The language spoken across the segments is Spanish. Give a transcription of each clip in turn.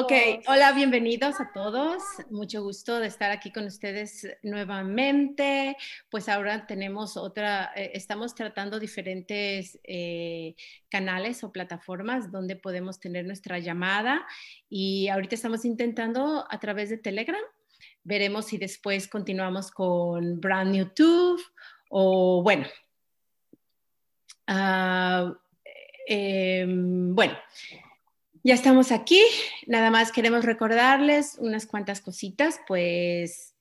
Ok, hola, bienvenidos a todos. Mucho gusto de estar aquí con ustedes nuevamente. Pues ahora tenemos otra, eh, estamos tratando diferentes eh, canales o plataformas donde podemos tener nuestra llamada y ahorita estamos intentando a través de Telegram. Veremos si después continuamos con Brand New Tube o bueno. Uh, eh, bueno. Ya estamos aquí, nada más queremos recordarles unas cuantas cositas, pues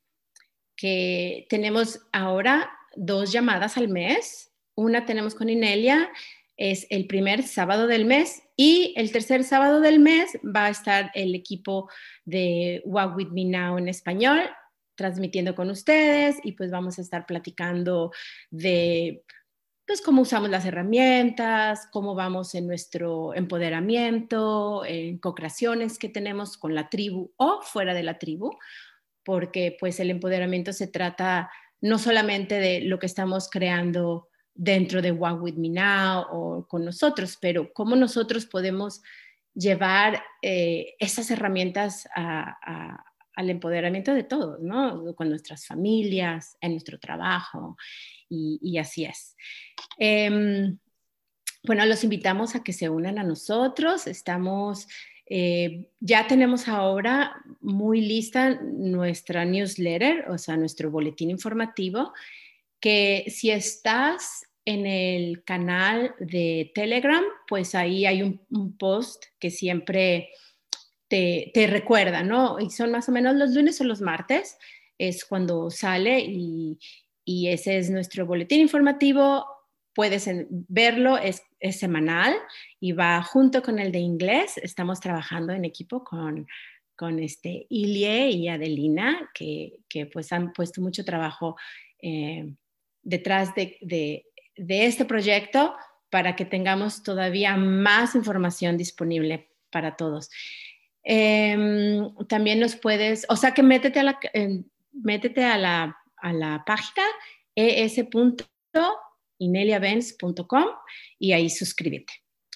que tenemos ahora dos llamadas al mes. Una tenemos con Inelia, es el primer sábado del mes y el tercer sábado del mes va a estar el equipo de Walk With Me Now en español transmitiendo con ustedes y pues vamos a estar platicando de pues cómo usamos las herramientas, cómo vamos en nuestro empoderamiento, en co-creaciones que tenemos con la tribu o fuera de la tribu, porque pues el empoderamiento se trata no solamente de lo que estamos creando dentro de One With Me Now o con nosotros, pero cómo nosotros podemos llevar eh, esas herramientas al empoderamiento de todos, ¿no? Con nuestras familias, en nuestro trabajo y, así es. Em, bueno, los invitamos a que se unan a nosotros. Estamos, eh, ya tenemos ahora muy lista nuestra newsletter, o sea, nuestro boletín informativo, que si estás en el canal de Telegram, pues ahí hay un, post que siempre te, te, recuerda, ¿no? Y son más o menos los lunes o los martes, es cuando sale y, ese es nuestro boletín informativo. Puedes verlo, es, semanal y va junto con el de inglés. Estamos trabajando en equipo con, con este Ilie y Adelina, que, que pues han puesto mucho trabajo eh, detrás de, de, de este proyecto para que tengamos todavía más información disponible para todos. Em, también nos puedes, o sea que métete a la, métete a la a la página es.ineliabenz.com y ahí suscríbete.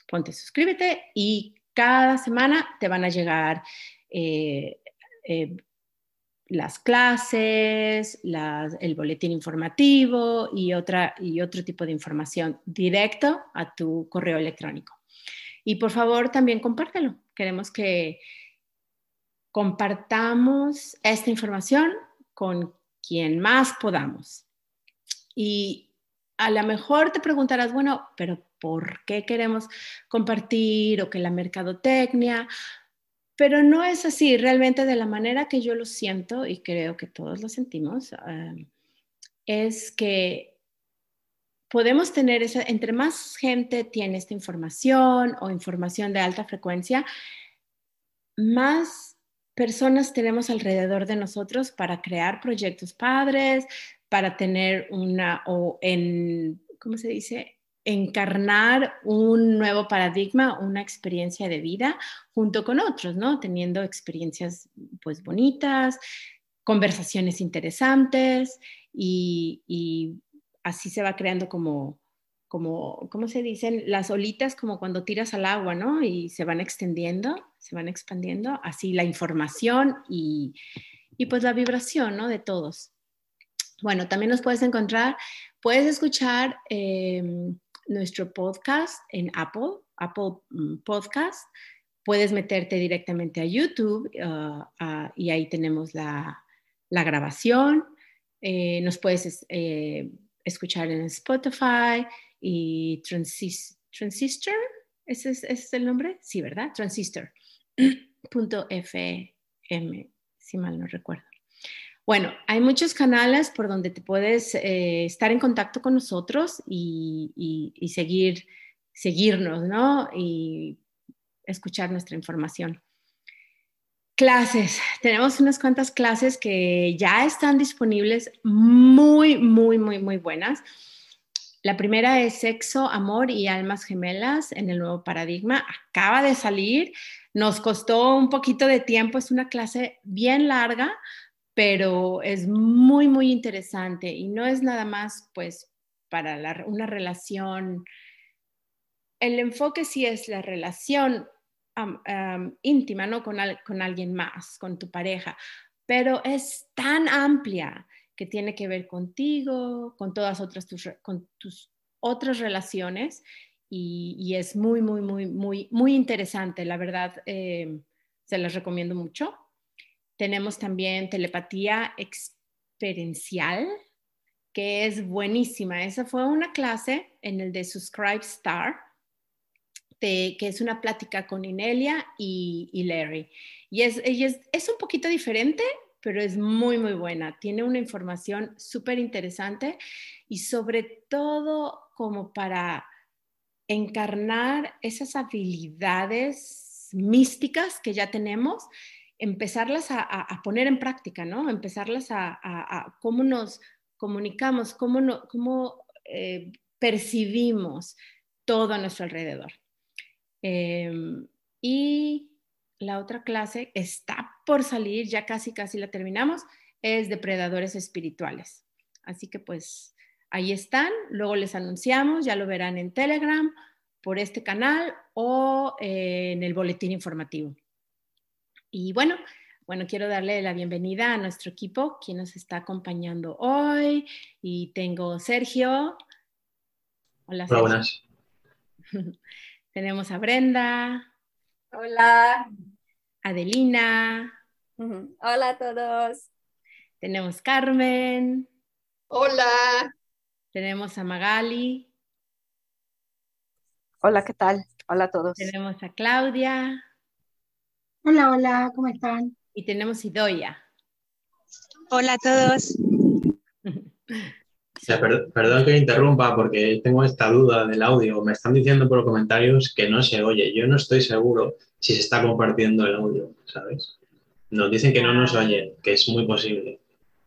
Ponte suscríbete y cada semana te van a llegar eh, eh, las clases, el boletín informativo y, otra, y otro tipo de información directo a tu correo electrónico. Y por favor también compártelo. Queremos que compartamos esta información con quien más podamos. Y a lo mejor te preguntarás, bueno, pero ¿por qué queremos compartir o que la mercadotecnia? Pero no es así, realmente de la manera que yo lo siento y creo que todos lo sentimos, eh, es que podemos tener esa, entre más gente tiene esta información o información de alta frecuencia, más personas tenemos alrededor de nosotros para crear proyectos padres, para tener una, o en, ¿cómo se dice? encarnar un nuevo paradigma, una experiencia de vida junto con otros, ¿no? Teniendo experiencias pues bonitas, conversaciones interesantes y, y así se va creando como como, ¿cómo se dicen? Las olitas como cuando tiras al agua, ¿no? Y se van extendiendo, se van expandiendo, así la información y, y pues la vibración, ¿no? De todos. Bueno, también nos puedes encontrar, puedes escuchar em, nuestro podcast en Apple, Apple mm, Podcast. Puedes meterte directamente a YouTube ah, y ahí tenemos la, la grabación. Eh, nos puedes eh, escuchar en Spotify, y Transistor, ¿ese es, el nombre? Sí, ¿verdad? Transistor.fm, si mal no recuerdo. Bueno, hay muchos canales por donde te puedes eh, estar en contacto con nosotros y, seguir, seguirnos, ¿no? Y escuchar nuestra información. Clases. Tenemos unas cuantas clases que ya están disponibles, muy, muy, muy, muy buenas. La primera es Sexo, Amor y Almas Gemelas en el nuevo paradigma. Acaba de salir, nos costó un poquito de tiempo, es una clase bien larga, pero es muy, muy interesante y no es nada más pues para una relación. El enfoque sí es la relación íntima, ¿no? Con, con alguien más, con tu pareja, pero es tan amplia que tiene que ver contigo, con todas otras tus, con tus otras relaciones y, es muy, muy, muy, muy, muy interesante. La verdad, eh, se las recomiendo mucho. Tenemos también telepatía experiencial, que es buenísima. Esa fue una clase en el de Subscribe Star, que es una plática con Inelia y, Larry. Y es, es, es, un poquito diferente, pero es muy, muy buena. Tiene una información súper interesante y sobre todo como para encarnar esas habilidades místicas que ya tenemos, empezarlas a, poner en práctica, ¿no? Empezarlas a, cómo nos comunicamos, cómo, cómo eh, percibimos todo a nuestro alrededor. Em, y la otra clase está por salir, ya casi, casi la terminamos, es depredadores espirituales. Así que pues ahí están, luego les anunciamos, ya lo verán en Telegram, por este canal o eh, en el boletín informativo. Y bueno, bueno, quiero darle la bienvenida a nuestro equipo, quien nos está acompañando hoy. Y tengo Sergio. Hola, Sergio. Hola, buenas. Tenemos a Brenda. Hola. Adelina. Hola a todos. Tenemos Carmen. Hola. Tenemos a Magali. Hola, ¿qué tal? Hola a todos. Tenemos a Claudia. Hola, hola, ¿cómo están? Y tenemos Idoya. Hola a todos. perdón que interrumpa porque tengo esta duda del audio. Me están diciendo por los comentarios que no se oye. Yo no estoy seguro si se está compartiendo el audio, ¿sabes? Nos dicen que no nos oyen, que es muy posible.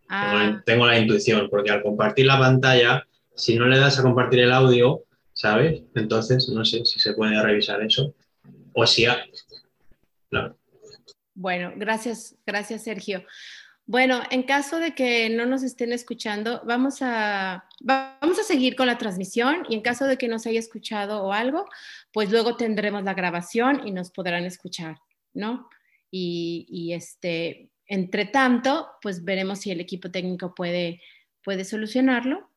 Ah. tengo la intuición, porque al compartir la pantalla si no le das a compartir el audio, ¿sabes? Entonces, no sé si se puede revisar eso. O si... Bueno, gracias, gracias Sergio. Bueno, en caso de que no nos estén escuchando, vamos a, vamos a seguir con la transmisión y en caso de que no se haya escuchado o algo, pues luego tendremos la grabación y nos podrán escuchar, ¿no? Y, este, entre tanto, pues veremos si el equipo técnico puede, puede solucionarlo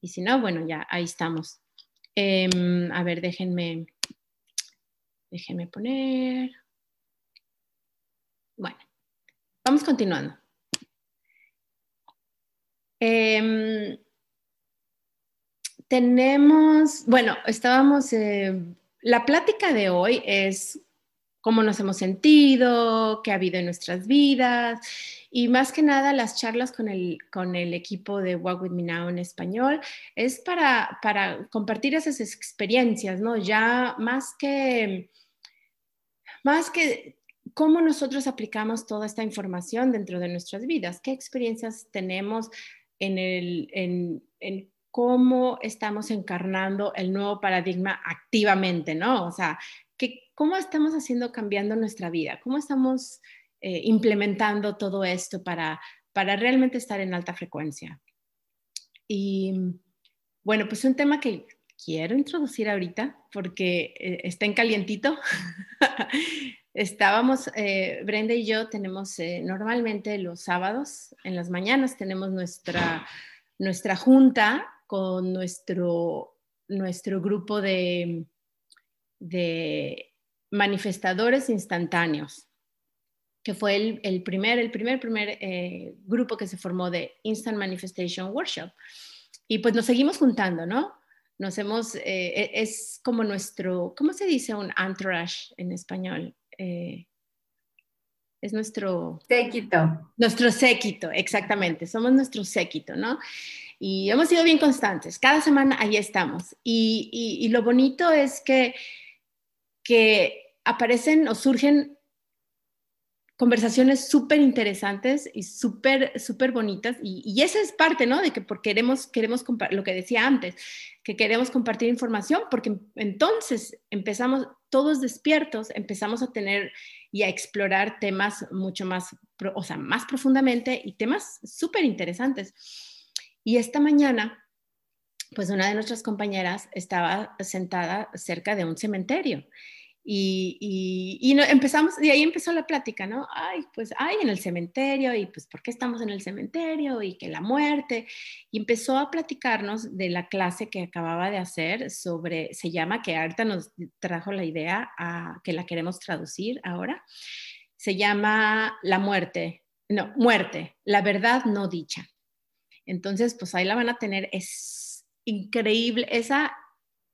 y si no, bueno, ya ahí estamos. Em, a ver, déjenme, déjenme poner. Bueno, vamos continuando. Em, tenemos, bueno, estábamos, eh, la plática de hoy es cómo nos hemos sentido, qué ha habido en nuestras vidas y más que nada las charlas con el, con el equipo de Walk With Me Now en español es para, para compartir esas experiencias, ¿no? Ya más que, más que cómo nosotros aplicamos toda esta información dentro de nuestras vidas, qué experiencias tenemos en, el, en, en cómo estamos encarnando el nuevo paradigma activamente, ¿no? O sea, ¿cómo estamos haciendo cambiando nuestra vida? ¿Cómo estamos eh, implementando todo esto para, para realmente estar en alta frecuencia? Y bueno, pues un tema que quiero introducir ahorita porque eh, está en calientito. Estábamos, eh, Brenda y yo tenemos normalmente los sábados, en las mañanas tenemos nuestra, nuestra junta con nuestro, nuestro grupo de, de manifestadores instantáneos, que fue el, primer, el primer, primer eh, grupo que se formó de Instant Manifestation Workshop. Y pues nos seguimos juntando, ¿no? Nos hemos, eh, e, es como nuestro, ¿cómo se dice un entourage en español? Eh, es nuestro... Séquito. Nuestro séquito, exactamente. Somos nuestro séquito, ¿no? Y hemos sido bien constantes. Cada semana ahí estamos. y lo bonito es que que aparecen o surgen conversaciones súper interesantes y súper, súper bonitas. Y, esa es parte, ¿no? De que porque queremos, queremos lo que decía antes, que queremos compartir información, porque entonces empezamos, todos despiertos, empezamos a tener y a explorar temas mucho más, o sea, más profundamente y temas súper interesantes. Y esta mañana, pues una de nuestras compañeras estaba sentada cerca de un cementerio Y, y, empezamos, de ahí empezó la plática, ¿no? Ay, pues, ay, en el cementerio, y pues, ¿por qué estamos en el cementerio? Y que la muerte. Y empezó a platicarnos de la clase que acababa de hacer sobre, se llama, que ahorita nos trajo la idea a que la queremos traducir ahora, se llama La muerte, no, muerte, la verdad no dicha. Entonces, pues ahí la van a tener, es increíble, esa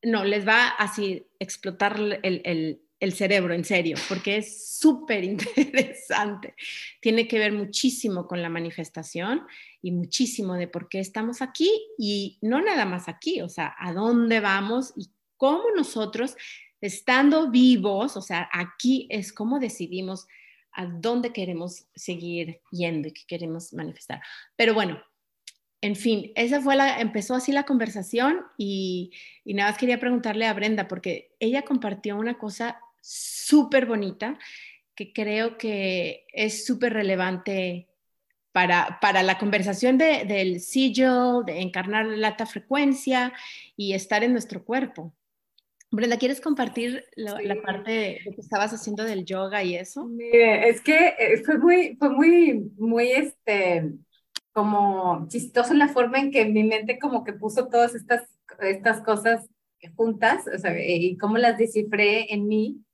no, les va así explotar el, cerebro, en serio, porque es súper interesante. Tiene que ver muchísimo con la manifestación y muchísimo de por qué estamos aquí y no nada más aquí, o sea, a dónde vamos y cómo nosotros, estando vivos, o sea, aquí es cómo decidimos a dónde queremos seguir yendo y qué queremos manifestar. Pero bueno, en fin, esa fue la, empezó así la conversación y, nada más quería preguntarle a Brenda, porque ella compartió una cosa súper bonita que creo que es súper relevante para, para, la conversación de, del sigil, de encarnar la alta frecuencia y estar en nuestro cuerpo. Brenda, ¿quieres compartir la, parte de, que estabas haciendo del yoga y eso? Mire, es que eh, fue muy, fue muy, muy, este, como chistoso la forma en que mi mente como que puso todas estas, estas cosas juntas, o sea, y cómo las descifré en mí,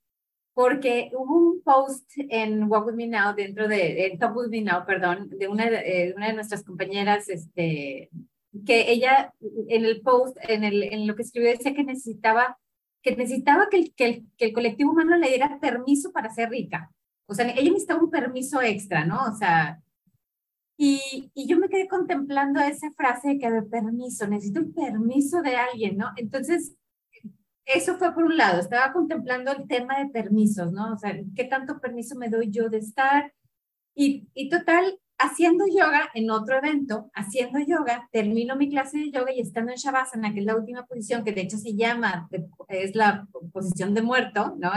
porque hubo un post en Walk With Me Now, dentro de, en Top With Me Now, perdón, de una, de una de nuestras compañeras, este, que ella en el post, en, el, en lo que escribió, decía que necesitaba, que necesitaba que el, que el, que el colectivo humano le diera permiso para ser rica. O sea, ella necesitaba un permiso extra, ¿no? O sea, y, y, yo me quedé contemplando esa frase que de permiso, necesito un permiso de alguien, ¿no? Entonces, eso fue por un lado, estaba contemplando el tema de permisos, ¿no? O sea, ¿qué tanto permiso me doy yo de estar? Y, y total, haciendo yoga en otro evento, haciendo yoga, termino mi clase de yoga y estando en Shavasana, que es la última posición, que de hecho se llama, es la posición de muerto, ¿no?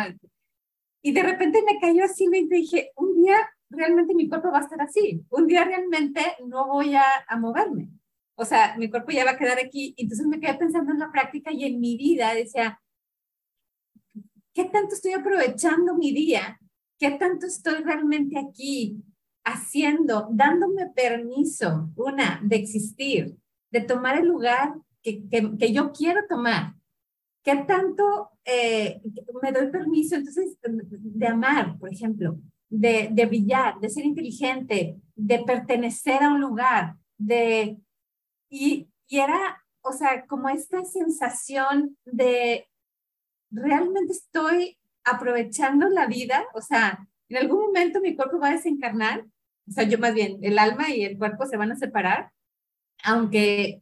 Y de repente me cayó así y dije, un día realmente mi cuerpo va a estar así. Un día realmente no voy a, a moverme. O sea, mi cuerpo ya va a quedar aquí. Entonces me quedé pensando en la práctica y en mi vida. Decía, ¿qué tanto estoy aprovechando mi día? ¿Qué tanto estoy realmente aquí haciendo, dándome permiso, una, de existir, de tomar el lugar que, que, que yo quiero tomar? ¿Qué tanto eh, me doy permiso entonces de amar, por ejemplo? De, de brillar, de ser inteligente, de pertenecer a un lugar, de... Y, y era, o sea, como esta sensación de realmente estoy aprovechando la vida, o sea, en algún momento mi cuerpo va a desencarnar, o sea, yo más bien, el alma y el cuerpo se van a separar, aunque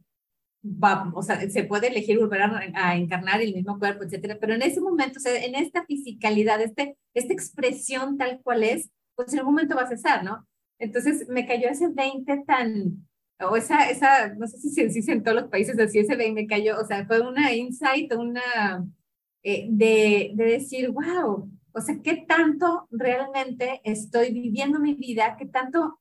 va, o sea, se puede elegir volver a, encarnar el mismo cuerpo, etcétera, pero en ese momento, o sea, en esta fisicalidad, este, esta expresión tal cual es, pues en algún momento va a cesar, ¿no? Entonces me cayó ese 20 tan, o esa, esa no sé si se dice en todos los países así, ese 20 me cayó, o sea, fue una insight, una, eh, de, de decir, wow, o sea, ¿qué tanto realmente estoy viviendo mi vida? ¿Qué tanto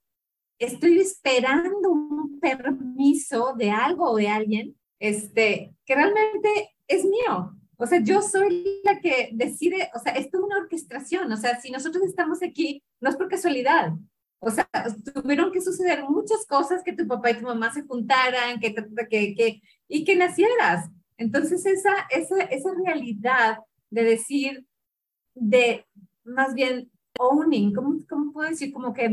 estoy esperando un permiso de algo o de alguien este, que realmente es mío. O sea, yo soy la que decide, o sea, esto es una orquestación, o sea, si nosotros estamos aquí, no es por casualidad. O sea, tuvieron que suceder muchas cosas que tu papá y tu mamá se juntaran, que, que, que, y que nacieras. Entonces, esa, esa, esa realidad de decir, de más bien owning, ¿cómo, cómo puedo decir? Como que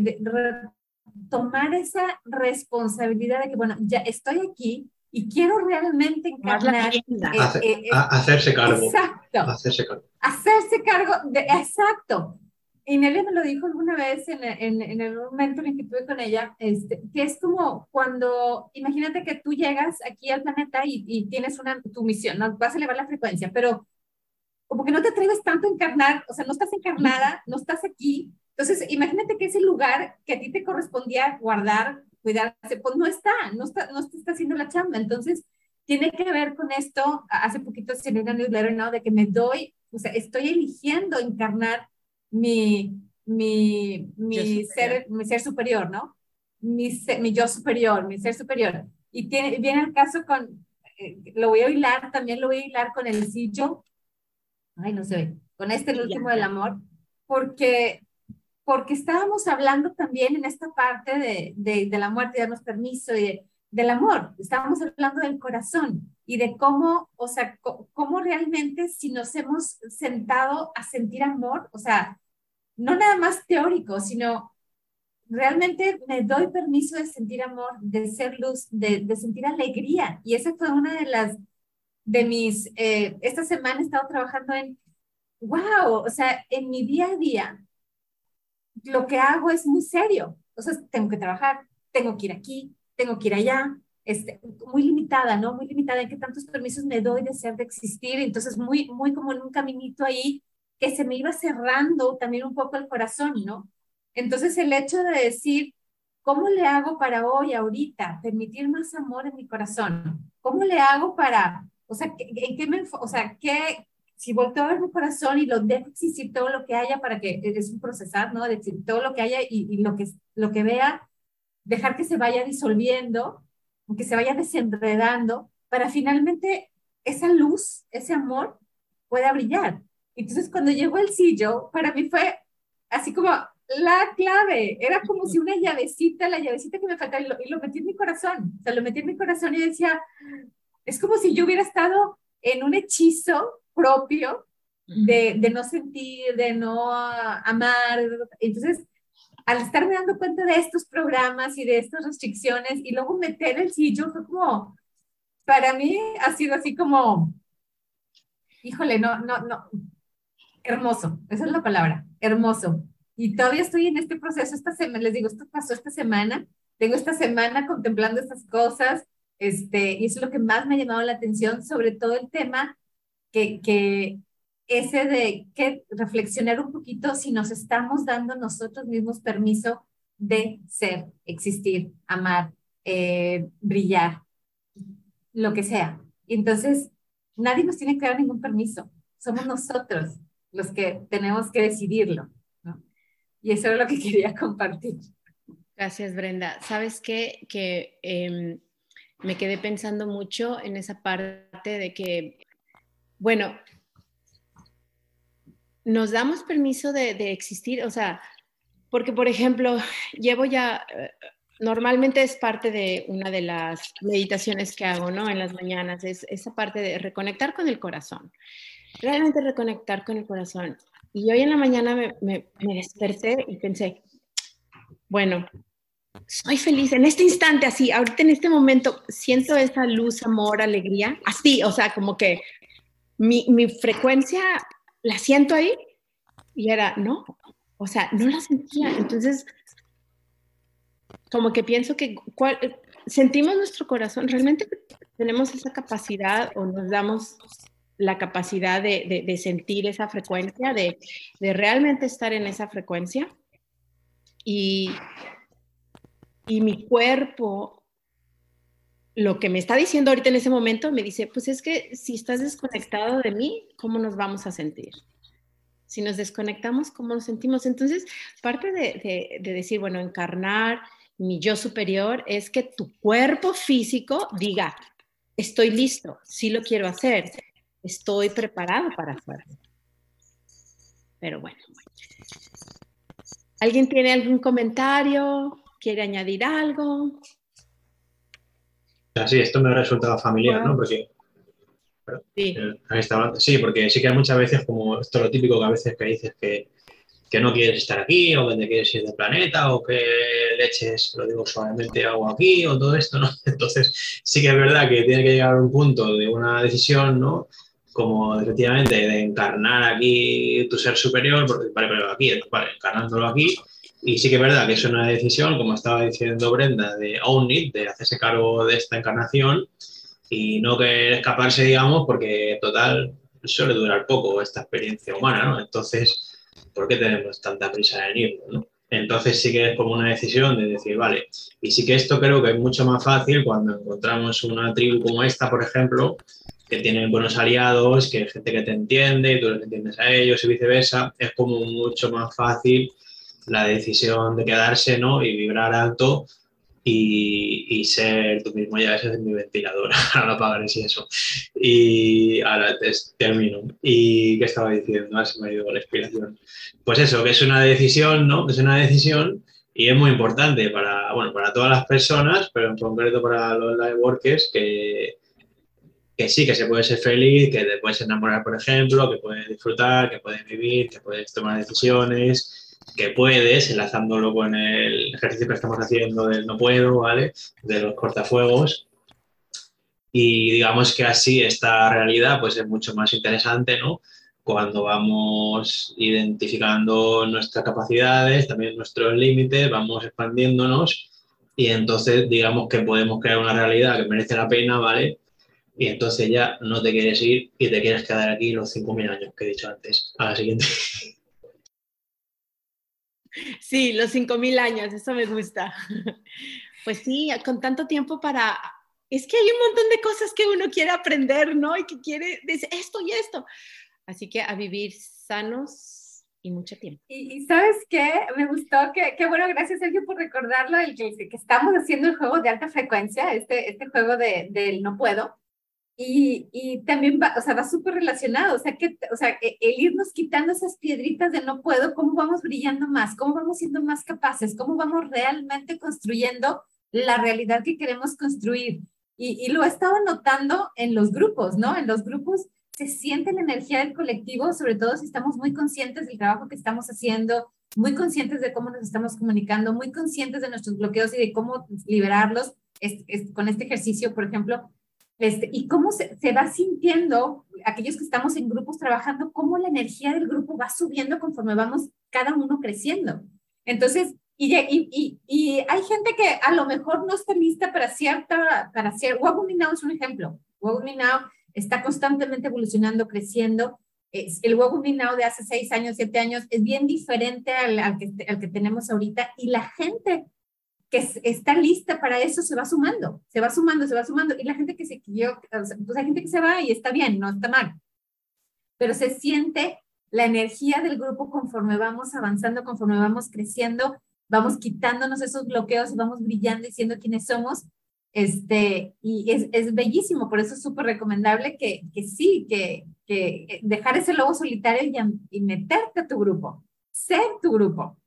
tomar esa responsabilidad de que, bueno, ya estoy aquí y quiero realmente encarnar. Eh, eh, eh, hacerse cargo. Exacto. Hacerse cargo. Hacerse cargo, de, exacto. Y Nelia me lo dijo alguna vez en, en, en el momento en que tuve con ella, este, que es como cuando, imagínate que tú llegas aquí al planeta y, y tienes una, tu misión, ¿no? vas a elevar la frecuencia, pero como que no te atreves tanto a encarnar, o sea, no estás encarnada, no estás aquí, entonces, imagínate que ese lugar que a ti te correspondía guardar, cuidarse, pues no está, no está, no está haciendo la chamba. Entonces, tiene que ver con esto, hace poquito se me newsletter, ¿no? De que me doy, o sea, estoy eligiendo encarnar mi, mi, mi, ser, mi ser superior, ¿no? Mi, mi yo superior, mi ser superior. Y tiene, viene el caso con, eh, lo voy a hilar, también lo voy a hilar con el sí yo. Ay, no se ve con este el último del amor, porque, porque estábamos hablando también en esta parte de, de, de la muerte, darnos permiso y de, del amor, estábamos hablando del corazón y de cómo, o sea, cómo realmente si nos hemos sentado a sentir amor, o sea, no nada más teórico, sino realmente me doy permiso de sentir amor, de ser luz, de, de sentir alegría. Y esa fue una de las, de mis, eh, esta semana he estado trabajando en, wow, o sea, en mi día a día, lo que hago es muy serio. Sea, tengo que trabajar, tengo que ir aquí, tengo que ir allá, este, muy limitada, ¿no? Muy limitada en qué tantos permisos me doy de ser, de existir. Entonces, muy, muy como en un caminito ahí que se me iba cerrando también un poco el corazón, ¿no? Entonces el hecho de decir, ¿cómo le hago para hoy, ahorita, permitir más amor en mi corazón? ¿Cómo le hago para, o sea, ¿en qué me, o sea, qué, si volteo a ver mi corazón y lo dejo existir todo lo que haya para que, es un procesar, ¿no? Decir todo lo que haya y, y lo, que, lo que vea, dejar que se vaya disolviendo, que se vaya desenredando, para finalmente esa luz, ese amor, pueda brillar. Entonces, cuando llegó el sillo, para mí fue así como la clave. Era como si una llavecita, la llavecita que me faltaba, y lo, metí en mi corazón. O sea, lo metí en mi corazón y decía, es como si yo hubiera estado en un hechizo propio de, de no sentir, de no amar. Entonces, al estarme dando cuenta de estos programas y de estas restricciones y luego meter el sillo, fue como, para mí ha sido así como, híjole, no, no, no, hermoso, esa es la palabra, hermoso. Y todavía estoy en este proceso, esta semana, les digo, esto pasó esta semana, tengo esta semana contemplando estas cosas, este, y eso es lo que más me ha llamado la atención, sobre todo el tema que, que ese de que reflexionar un poquito si nos estamos dando nosotros mismos permiso de ser, existir, amar, eh, brillar, lo que sea. Y entonces, nadie nos tiene que dar ningún permiso, somos nosotros los que tenemos que decidirlo. Y eso es lo que quería compartir. Gracias, Brenda. ¿Sabes qué? Que em, me quedé pensando mucho en esa parte de que, bueno, nos damos permiso de, existir, o sea, porque, por ejemplo, llevo ya, eh, normalmente es parte de una de las meditaciones que hago, ¿no? En las mañanas, es esa parte de reconectar con el corazón, realmente reconectar con el corazón. Y hoy en la mañana me, desperté y pensé, bueno, soy feliz en este instante, así, ahorita en este momento, siento esa luz, amor, alegría, así, o sea, como que mi, mi frecuencia la siento ahí y era, no, o sea, no la sentía. Entonces, como que pienso que sentimos nuestro corazón, realmente tenemos esa capacidad o nos damos la capacidad de, sentir esa frecuencia, de, realmente estar en esa frecuencia. Y, y mi cuerpo, lo que me está diciendo ahorita en ese momento, me dice, pues es que si estás desconectado de mí, ¿cómo nos vamos a sentir? Si nos desconectamos, ¿cómo nos sentimos? Entonces, parte de, de decir, bueno, encarnar mi yo superior es que tu cuerpo físico diga, estoy listo, sí lo quiero hacer, estoy preparado para hacerlo. Pero bueno, ¿alguien tiene algún comentario? ¿Quiere añadir algo? Sí, esto me ha resultado familiar, ¿no? Porque Sí. sí, porque sí que hay muchas veces como esto es lo típico que a veces que dices que, que no quieres estar aquí o que te quieres ir del planeta o que le eches, lo digo suavemente, algo aquí o todo esto, ¿no? Entonces sí que es verdad que tiene que llegar a un punto de una decisión, ¿no? como efectivamente de encarnar aquí tu ser superior, porque vale, pero aquí, vale, encarnándolo aquí, y sí que es verdad que es una decisión, como estaba diciendo Brenda, de own it, de hacerse cargo de esta encarnación y no querer escaparse, digamos, porque total suele durar poco esta experiencia humana, ¿no? Entonces, ¿por qué tenemos tanta prisa en ir, ¿no? Entonces sí que es como una decisión de decir, vale, y sí que esto creo que es mucho más fácil cuando encontramos una tribu como esta, por ejemplo, que tienen buenos aliados, que hay gente que te entiende y tú les entiendes a ellos y viceversa, es como mucho más fácil la decisión de quedarse ¿no? y vibrar alto y, ser tú mismo, ya ese es mi ventilador, ahora apagaré si eso. Y ahora termino. ¿Y qué estaba diciendo? Ahora se me ha ido la inspiración. Pues eso, que es una decisión, ¿no? Es una decisión y es muy importante para, bueno, para todas las personas, pero en concreto para los live workers, que, que sí, que se puede ser feliz, que te puedes enamorar, por ejemplo, que puedes disfrutar, que puedes vivir, que puedes tomar decisiones, que puedes, enlazándolo con el ejercicio que estamos haciendo del no puedo, ¿vale? De los cortafuegos. Y digamos que así esta realidad pues es mucho más interesante, ¿no? Cuando vamos identificando nuestras capacidades, también nuestros límites, vamos expandiéndonos y entonces digamos que podemos crear una realidad que merece la pena, ¿vale? y entonces ya no te quieres ir y te quieres quedar aquí los 5.000 años que he dicho antes. A la siguiente. Sí, los 5.000 años, eso me gusta. Pues sí, con tanto tiempo para... Es que hay un montón de cosas que uno quiere aprender, ¿no? Y que quiere decir esto y esto. Así que a vivir sanos y mucho tiempo. Y, sabes qué, me gustó, que, qué bueno, gracias Sergio por recordarlo, el que, que, estamos haciendo el juego de alta frecuencia, este, este juego de, del no puedo. Y, y, también va, o sea, va súper relacionado, o sea, que, o sea, e, el irnos quitando esas piedritas de no puedo, cómo vamos brillando más, cómo vamos siendo más capaces, cómo vamos realmente construyendo la realidad que queremos construir. Y, y lo he estado notando en los grupos, ¿no? En los grupos se siente la energía del colectivo, sobre todo si estamos muy conscientes del trabajo que estamos haciendo, muy conscientes de cómo nos estamos comunicando, muy conscientes de nuestros bloqueos y de cómo liberarlos. Es, con este ejercicio, por ejemplo, este, y cómo se, se, va sintiendo, aquellos que estamos en grupos trabajando, cómo la energía del grupo va subiendo conforme vamos cada uno creciendo. Entonces, y, y, y, hay gente que a lo mejor no está lista para cierta, para cierta, Now es un ejemplo. Now está constantemente evolucionando, creciendo. Es, el Now de hace seis años, siete años es bien diferente al, al, que, al que tenemos ahorita y la gente que está lista para eso se va sumando, se va sumando, se va sumando. Y la gente que se yo, pues hay gente que se va y está bien, no está mal. Pero se siente la energía del grupo conforme vamos avanzando, conforme vamos creciendo, vamos quitándonos esos bloqueos vamos brillando y siendo quienes somos. Este, y es, es bellísimo, por eso es súper recomendable que, que sí, que, que dejar ese lobo solitario y, y meterte a tu grupo, ser tu grupo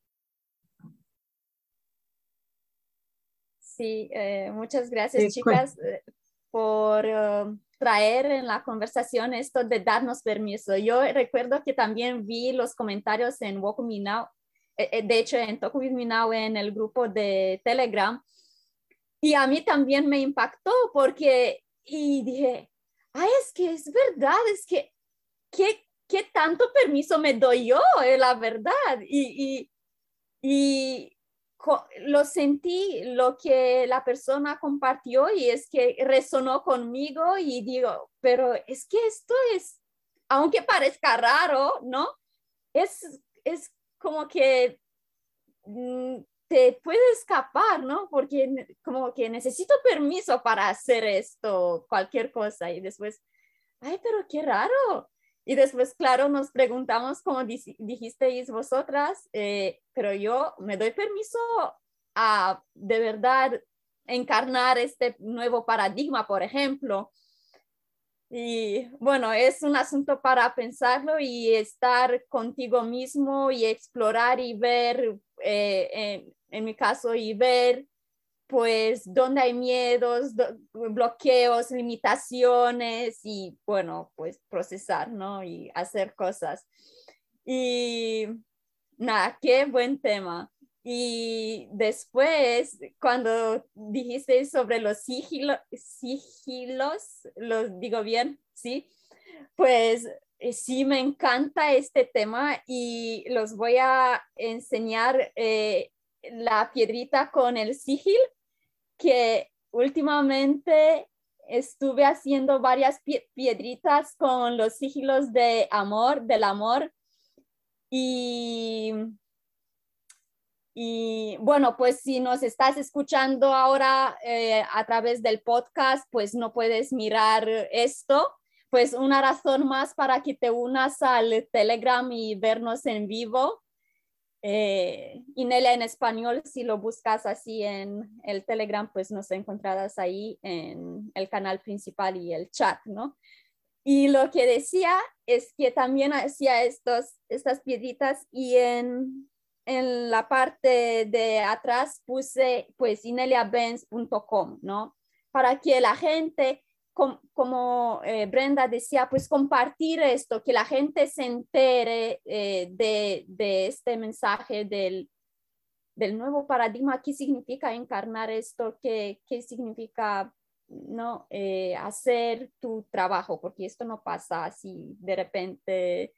Sí, eh, muchas gracias, chicas, eh, por uh, traer en la conversación esto de darnos permiso. Yo recuerdo que también vi los comentarios en Woku Now, eh, de hecho en Toku Now en el grupo de Telegram, y a mí también me impactó porque, y dije, ah, es que es verdad, es que, ¿qué, qué tanto permiso me doy yo, la verdad? Y, y, y lo sentí, lo que la persona compartió y es que resonó conmigo y digo, pero es que esto es, aunque parezca raro, ¿no? Es, es como que mm, te puede escapar, ¿no? Porque como que necesito permiso para hacer esto, cualquier cosa y después, ay, pero qué raro. Y después, claro, nos preguntamos, como dijisteis vosotras, eh, pero yo me doy permiso a de verdad encarnar este nuevo paradigma, por ejemplo. Y bueno, es un asunto para pensarlo y estar contigo mismo y explorar y ver, eh, en, en mi caso, y ver pues donde hay miedos, bloqueos, limitaciones y bueno, pues procesar, ¿no? Y hacer cosas. Y nada, qué buen tema. Y después, cuando dijiste sobre los sigilos, sigilos, los digo bien, ¿sí? Pues eh, sí, me encanta este tema y los voy a enseñar eh, la piedrita con el sigil que últimamente estuve haciendo varias piedritas con los sigilos de amor, del amor. Y, y bueno, pues si nos estás escuchando ahora eh, a través del podcast, pues no puedes mirar esto. Pues una razón más para que te unas al Telegram y vernos en vivo. Eh, Inelia en español, si lo buscas así en el Telegram, pues nos encontrarás ahí en el canal principal y el chat, ¿no? Y lo que decía es que también hacía estos, estas piedritas y en, en la parte de atrás puse pues ineliabenz.com, ¿no? Para que la gente como eh, Brenda decía, pues compartir esto, que la gente se entere eh, de, este mensaje del, nuevo paradigma, qué significa encarnar esto, qué, qué significa no eh, hacer tu trabajo, porque esto no pasa así de repente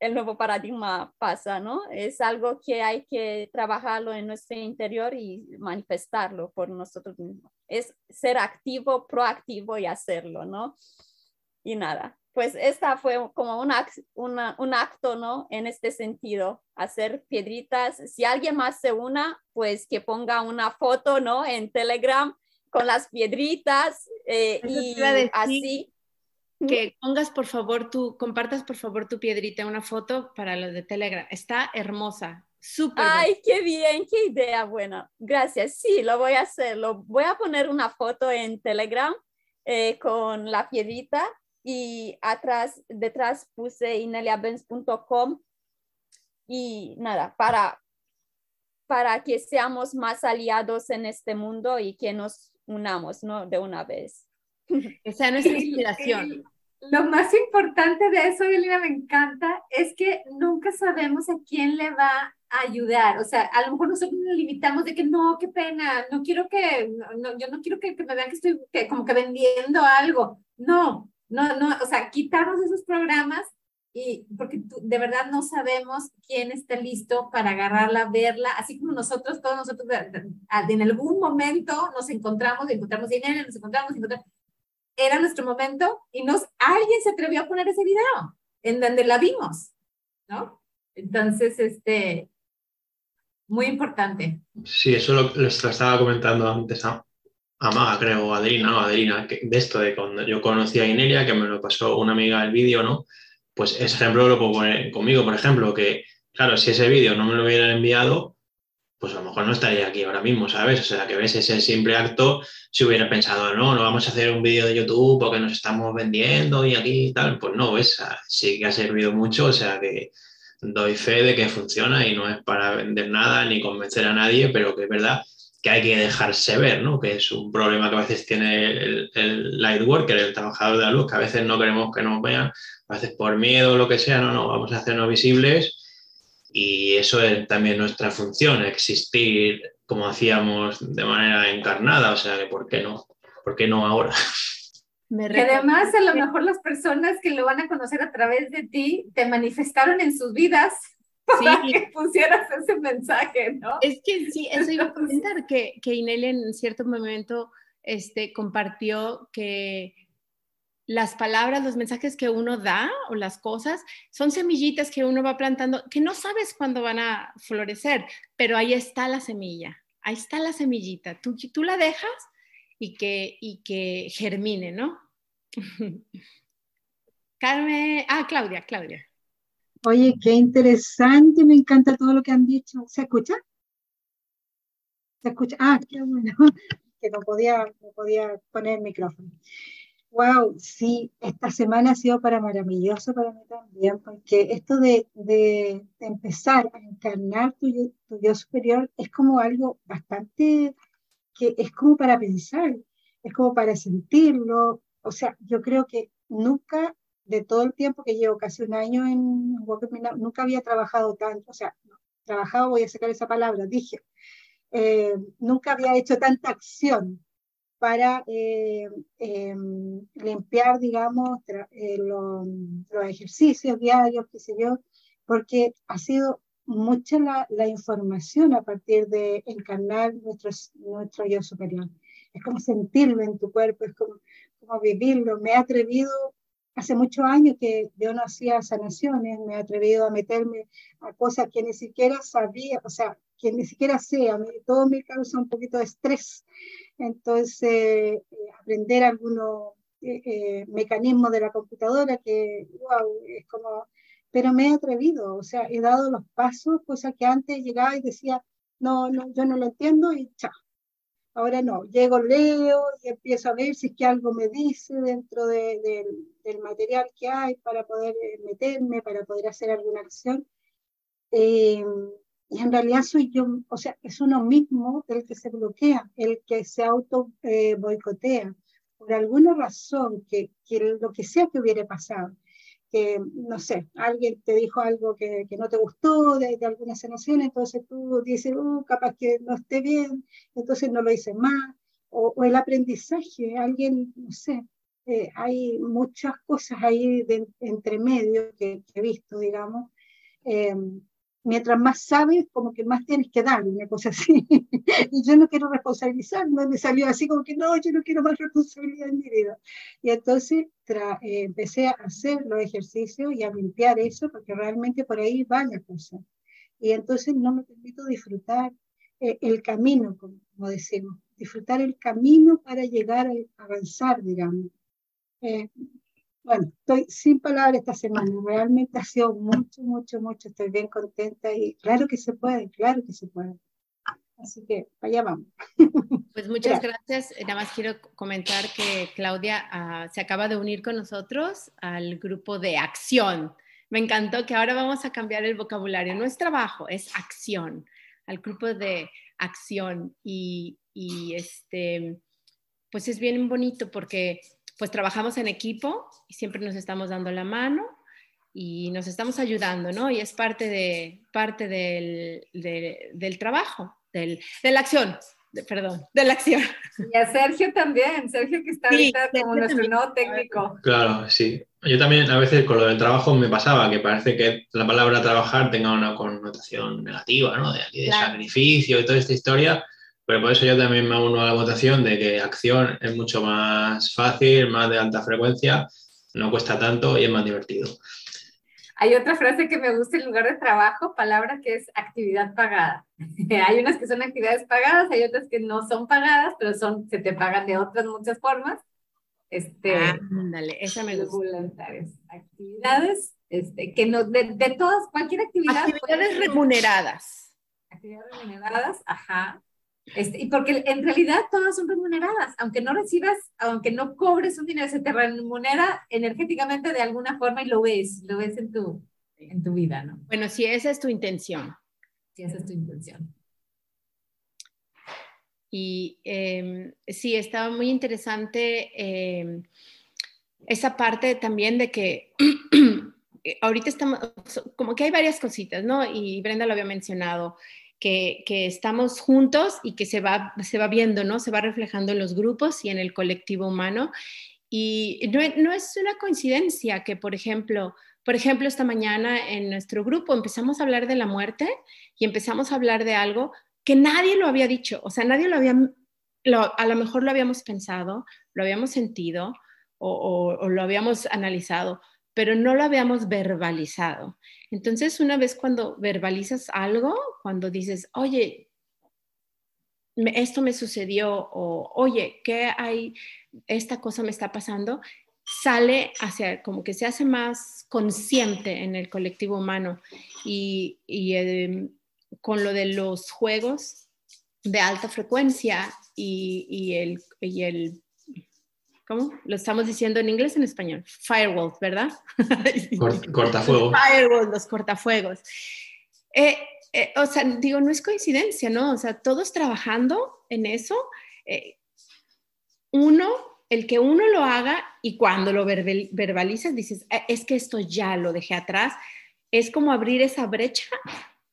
el nuevo paradigma pasa, ¿no? Es algo que hay que trabajarlo en nuestro interior y manifestarlo por nosotros mismos. Es ser activo, proactivo y hacerlo, ¿no? Y nada, pues esta fue como una, un acto, ¿no? En este sentido, hacer piedritas. Si alguien más se una, pues que ponga una foto, ¿no? En Telegram con las piedritas eh, y así que pongas por favor tu, compartas por favor tu piedrita, una foto para lo de Telegram. Está hermosa, súper. Ay, qué bien, qué idea buena. Gracias. Sí, lo voy a hacer. Lo, voy a poner una foto en Telegram eh, con la piedrita y atrás, detrás puse ineliabenz.com y nada, para, para que seamos más aliados en este mundo y que nos unamos, ¿no? De una vez. Esa es nuestra inspiración. Lo más importante de eso, Elena, me encanta, es que nunca sabemos a quién le va a ayudar. O sea, a lo mejor nosotros nos limitamos de que no, qué pena, no quiero que, no, yo no quiero que, me vean que estoy como que vendiendo algo. No, no, no, o sea, quitarnos esos programas y porque de verdad no sabemos quién está listo para agarrarla, verla, así como nosotros, todos nosotros en algún momento nos encontramos, encontramos dinero, nos encontramos, encontramos, era nuestro momento y nos, alguien se atrevió a poner ese video en donde la vimos, ¿no? Entonces, este, muy importante. Sí, eso lo, lo estaba comentando antes a, Maga, creo, o Adelina, no, Adelina, que, de esto de cuando yo conocí a Inelia, que me lo pasó una amiga el vídeo, ¿no? Pues ese ejemplo lo puedo poner conmigo, por ejemplo, que, claro, si ese vídeo no me lo hubieran enviado, pues a lo mejor no estaría aquí ahora mismo, ¿sabes? O sea, que ves ese simple acto, si hubiera pensado, no, no vamos a hacer un vídeo de YouTube porque nos estamos vendiendo y aquí y tal, pues no, ves, sí que ha servido mucho, o sea que doy fe de que funciona y no es para vender nada ni convencer a nadie, pero que es verdad que hay que dejarse ver, ¿no? Que es un problema que a veces tiene el, el light el trabajador de la luz, que a veces no queremos que nos vean, a veces por miedo o lo que sea, no, no, vamos a hacernos visibles y eso es también nuestra función, existir como hacíamos de manera encarnada, o sea, ¿por qué no? ¿Por qué no ahora? y además a lo mejor las personas que lo van a conocer a través de ti te manifestaron en sus vidas para que pusieras ese mensaje, ¿no? Es que sí, eso iba a comentar, que, que Inelia en cierto momento este, compartió que las palabras, los mensajes que uno da o las cosas son semillitas que uno va plantando que no sabes cuándo van a florecer, pero ahí está la semilla, ahí está la semillita. Tú, tú la dejas y que, y que germine, ¿no? Carmen, ah, Claudia, Claudia. Oye, qué interesante, me encanta todo lo que han dicho. ¿Se escucha? ¿Se escucha? Ah, qué bueno, que no podía, no podía poner el micrófono. Wow, sí, esta semana ha sido para maravilloso para mí también, porque esto de, de, empezar a encarnar tu, tu, yo superior es como algo bastante, que es como para pensar, es como para sentirlo. O sea, yo creo que nunca, de todo el tiempo que llevo, casi un año en nunca había trabajado tanto, o sea, trabajado, voy a sacar esa palabra, dije, eh, nunca había hecho tanta acción para eh, em, limpiar, digamos, eh, los ejercicios diarios, qué sé yo, porque ha sido mucha la, la, información a partir de encarnar nuestro, nuestro yo superior. Es como sentirlo en tu cuerpo, es como, como vivirlo. Me he atrevido, hace muchos años que yo no hacía sanaciones, me he atrevido a meterme a cosas que ni siquiera sabía, o sea, que ni siquiera sé, a mí todo me causa un poquito de estrés entonces, eh, aprender algunos eh, eh, mecanismos de la computadora que, wow, es como, pero me he atrevido, o sea, he dado los pasos, cosa que antes llegaba y decía, no, no, yo no lo entiendo y chao. Ahora no, llego, leo y empiezo a ver si es que algo me dice dentro de, del material que hay para poder meterme, para poder hacer alguna acción. Eh, y en realidad soy yo, o sea, es uno mismo el que se bloquea, el que se auto eh, boicotea, por alguna razón, que, lo que sea que hubiera pasado, que, no sé, alguien te dijo algo que, no te gustó de, de, algunas emociones, entonces tú dices, uh, capaz que no esté bien, entonces no lo hice más, o, el aprendizaje, alguien, no sé, eh, hay muchas cosas ahí entre medio que, he visto, digamos. Eh, mientras más sabes, como que más tienes que dar, una cosa así. y yo no quiero responsabilizarme, me salió así como que no, yo no quiero más responsabilidad en mi vida. Y entonces eh, empecé a hacer los ejercicios y a limpiar eso, porque realmente por ahí va la cosa. Y entonces no me permito disfrutar eh, el camino, como, como, decimos, disfrutar el camino para llegar a avanzar, digamos. Eh, bueno, estoy sin palabras esta semana, realmente ha sido mucho, mucho, mucho, estoy bien contenta y claro que se puede, claro que se puede. Así que allá vamos. Pues muchas gracias. gracias. Nada más quiero comentar que Claudia uh, se acaba de unir con nosotros al grupo de acción. Me encantó que ahora vamos a cambiar el vocabulario. No es trabajo, es acción, al grupo de acción. Y, y este, pues es bien bonito porque pues trabajamos en equipo y siempre nos estamos dando la mano y nos estamos ayudando, ¿no? Y es parte, de, parte del, de, del trabajo, del, de la acción, de, perdón, de la acción. Y a Sergio también, Sergio que está sí, ahorita como nuestro nuevo técnico. Claro, sí. Yo también a veces con lo del trabajo me pasaba que parece que la palabra trabajar tenga una connotación negativa, ¿no? De, de claro. sacrificio y toda esta historia pero por eso yo también me uno a la votación de que acción es mucho más fácil, más de alta frecuencia, no cuesta tanto y es más divertido. Hay otra frase que me gusta en lugar de trabajo, palabra que es actividad pagada. hay unas que son actividades pagadas, hay otras que no son pagadas, pero son, se te pagan de otras muchas formas. Este, ah, dale, esa me gusta. Actividades, este, que no, de, de todas, cualquier actividad. Actividades remuneradas. Actividades remuneradas, ajá. Este, y porque en realidad todas son remuneradas, aunque no recibas, aunque no cobres un dinero, se te remunera energéticamente de alguna forma y lo ves, lo ves en tu, en tu vida, ¿no? Bueno, si esa es tu intención. Si esa es tu intención. Y eh, sí, estaba muy interesante eh, esa parte también de que ahorita estamos, como que hay varias cositas, ¿no? Y Brenda lo había mencionado que, estamos juntos y que se va, se va viendo, ¿no? Se va reflejando en los grupos y en el colectivo humano. Y no, no es una coincidencia que, por ejemplo, por ejemplo, esta mañana en nuestro grupo empezamos a hablar de la muerte y empezamos a hablar de algo que nadie lo había dicho, o sea, nadie lo había, a lo mejor lo habíamos pensado, lo habíamos sentido o lo habíamos analizado, pero no lo habíamos verbalizado. Entonces, una vez cuando verbalizas algo, cuando dices, oye, esto me sucedió o oye, ¿qué hay? Esta cosa me está pasando, sale hacia, como que se hace más consciente en el colectivo humano y, y eh, con lo de los juegos de alta frecuencia y, y el ¿cómo? Lo estamos diciendo en inglés en español. Firewalls, ¿verdad? cortafuegos. Firewalls, los cortafuegos. Eh, eh, o sea, digo, no es coincidencia, ¿no? O sea, todos trabajando en eso. Eh, uno, el que uno lo haga y cuando lo verbal, verbalizas dices, eh, es que esto ya lo dejé atrás, es como abrir esa brecha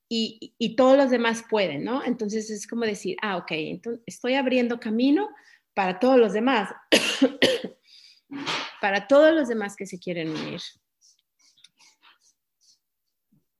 y, y, todos los demás pueden, ¿no? Entonces es como decir, ah, ok, entonces estoy abriendo camino para todos los demás, para todos los demás que se quieren unir.